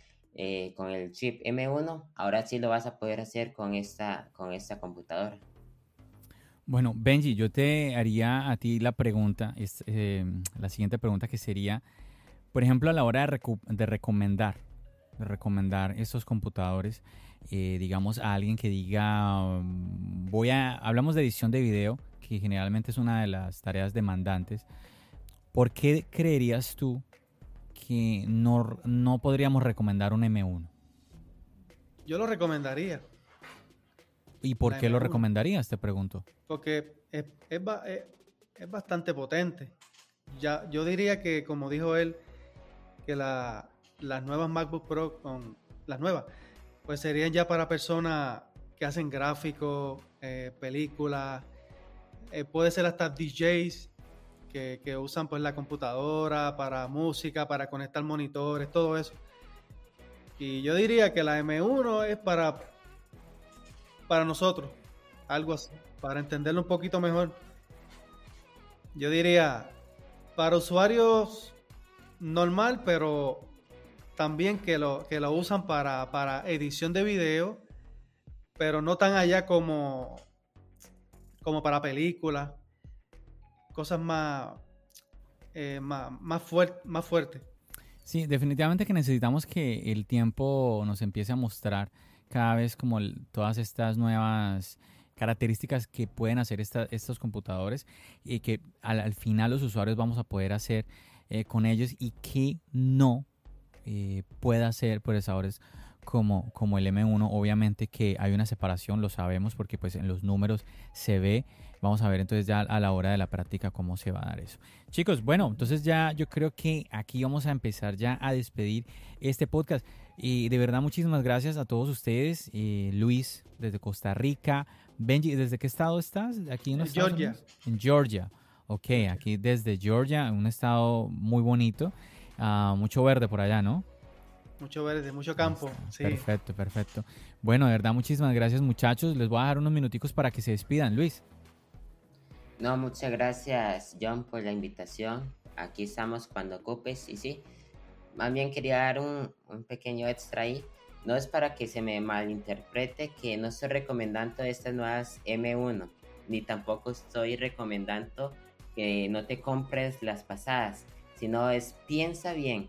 S2: con el chip M1, ahora sí lo vas a poder hacer con esta, con esta computadora.
S1: Bueno, Benji, yo te haría a ti la pregunta, es, la siguiente pregunta que sería, por ejemplo, a la hora de, recomendar, recomendar estos computadores, eh, digamos, a alguien que diga, mm, voy a, hablamos de edición de video, que generalmente es una de las tareas demandantes, ¿por qué creerías tú que no, no podríamos recomendar un M1?
S3: Yo lo recomendaría.
S1: ¿Y por qué lo recomendarías? Te pregunto.
S3: Porque es, es, es, bastante potente. Ya, yo diría que, como dijo él, que la, las nuevas MacBook Pro, con, las nuevas, pues serían ya para personas que hacen gráficos, eh, películas, eh, puede ser hasta DJs que, usan pues la computadora para música, para conectar monitores, todo eso. Y yo diría que la M1 es para, para nosotros, algo así, para entenderlo un poquito mejor. Yo diría, para usuarios normal, pero también que lo, que lo usan para, para edición de video, pero no tan allá como, como para películas, cosas más, eh, más, más, más fuertes.
S1: Sí, definitivamente que necesitamos que el tiempo nos empiece a mostrar cada vez como todas estas nuevas características que pueden hacer estos computadores y que al, final los usuarios vamos a poder hacer eh, con ellos y que no eh, pueda hacer procesadores como, como el M1. Obviamente que hay una separación, lo sabemos porque pues en los números se ve. Vamos a ver entonces ya a la hora de la práctica cómo se va a dar eso. Chicos, bueno, entonces ya yo creo que aquí vamos a empezar ya a despedir este podcast. Y de verdad muchísimas gracias a todos ustedes. Eh, Luis desde Costa Rica. Benji, ¿desde qué estado estás? Aquí en,
S3: Georgia.
S1: En Georgia. Ok, aquí desde Georgia, un estado muy bonito. Ah, mucho verde por allá, ¿no?
S3: Mucho verde, mucho campo. Sí.
S1: Perfecto, perfecto. Bueno, de verdad, muchísimas gracias muchachos. Les voy a dejar unos minuticos para que se despidan. Luis.
S2: No, muchas gracias John por la invitación. Aquí estamos cuando ocupes y sí. Más bien quería dar un, un pequeño extra ahí. No es para que se me malinterprete que no estoy recomendando estas nuevas M1, ni tampoco estoy recomendando que no te compres las pasadas sino es piensa bien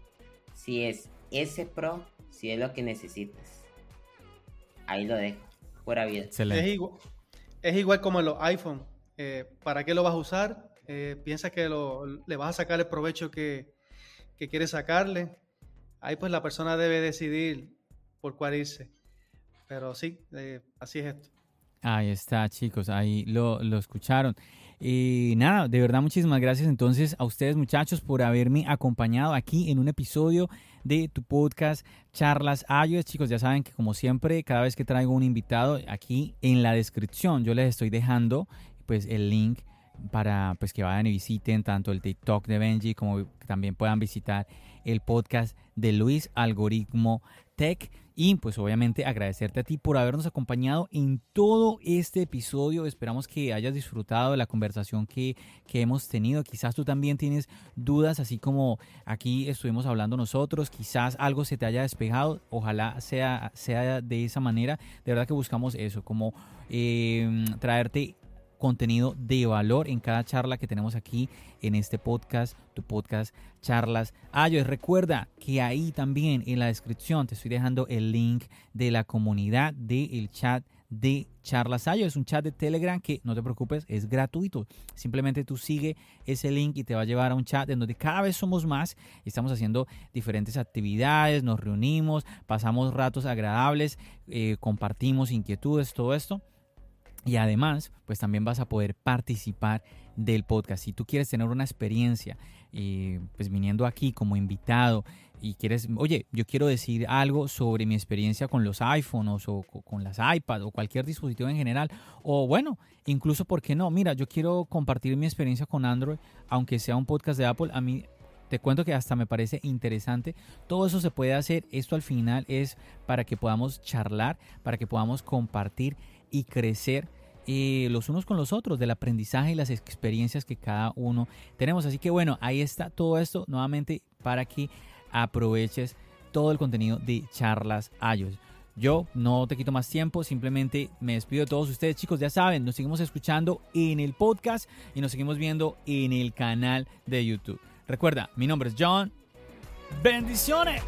S2: si es ese Pro, si es lo que necesitas. Ahí lo dejo, fuera vida.
S3: Es igual, es igual como en los iPhone. Eh, ¿Para qué lo vas a usar? Eh, piensa que le vas a sacar el provecho que, que quieres sacarle. Ahí pues la persona debe decidir por cuál irse. Pero sí, eh, así es esto.
S1: Ahí está, chicos, ahí lo, lo escucharon. Y nada, de verdad muchísimas gracias entonces a ustedes muchachos por haberme acompañado aquí en un episodio de tu podcast Charlas iOS. Chicos, ya saben que como siempre, cada vez que traigo un invitado, aquí en la descripción yo les estoy dejando pues el link para pues que vayan y visiten tanto el TikTok de Benji como también puedan visitar el podcast de Luis Algoritmo Tech. Y pues obviamente agradecerte a ti por habernos acompañado en todo este episodio. Esperamos que hayas disfrutado de la conversación que, que, hemos tenido. Quizás tú también tienes dudas, así como aquí estuvimos hablando nosotros. Quizás algo se te haya despejado. Ojalá sea, sea de esa manera. De verdad que buscamos eso, como eh, traerte contenido de valor en cada charla que tenemos aquí en este podcast, tu podcast Charlas Ayos. Recuerda que ahí también en la descripción te estoy dejando el link de la comunidad del chat de Charlas. Es un chat de Telegram que no te preocupes, es gratuito. Simplemente tú sigue ese link y te va a llevar a un chat en donde cada vez somos más. Estamos haciendo diferentes actividades, nos reunimos, pasamos ratos agradables, eh, compartimos inquietudes, todo esto. Y además, pues también vas a poder participar del podcast. Si tú quieres tener una experiencia y pues viniendo aquí como invitado y quieres, oye, yo quiero decir algo sobre mi experiencia con los iPhones o con las iPads o cualquier dispositivo en general, o bueno, incluso, ¿por qué no? Mira, yo quiero compartir mi experiencia con Android, aunque sea un podcast de Apple, a mí te cuento que hasta me parece interesante. Todo eso se puede hacer. Esto al final es para que podamos charlar, para que podamos compartir y crecer eh, los unos con los otros, del aprendizaje y las experiencias que cada uno tenemos. Así que bueno, ahí está todo esto nuevamente para que aproveches todo el contenido de charlas iOS. Yo no te quito más tiempo, simplemente me despido de todos ustedes, chicos. Ya saben, nos seguimos escuchando en el podcast y nos seguimos viendo en el canal de YouTube. Recuerda, mi nombre es John. Bendiciones.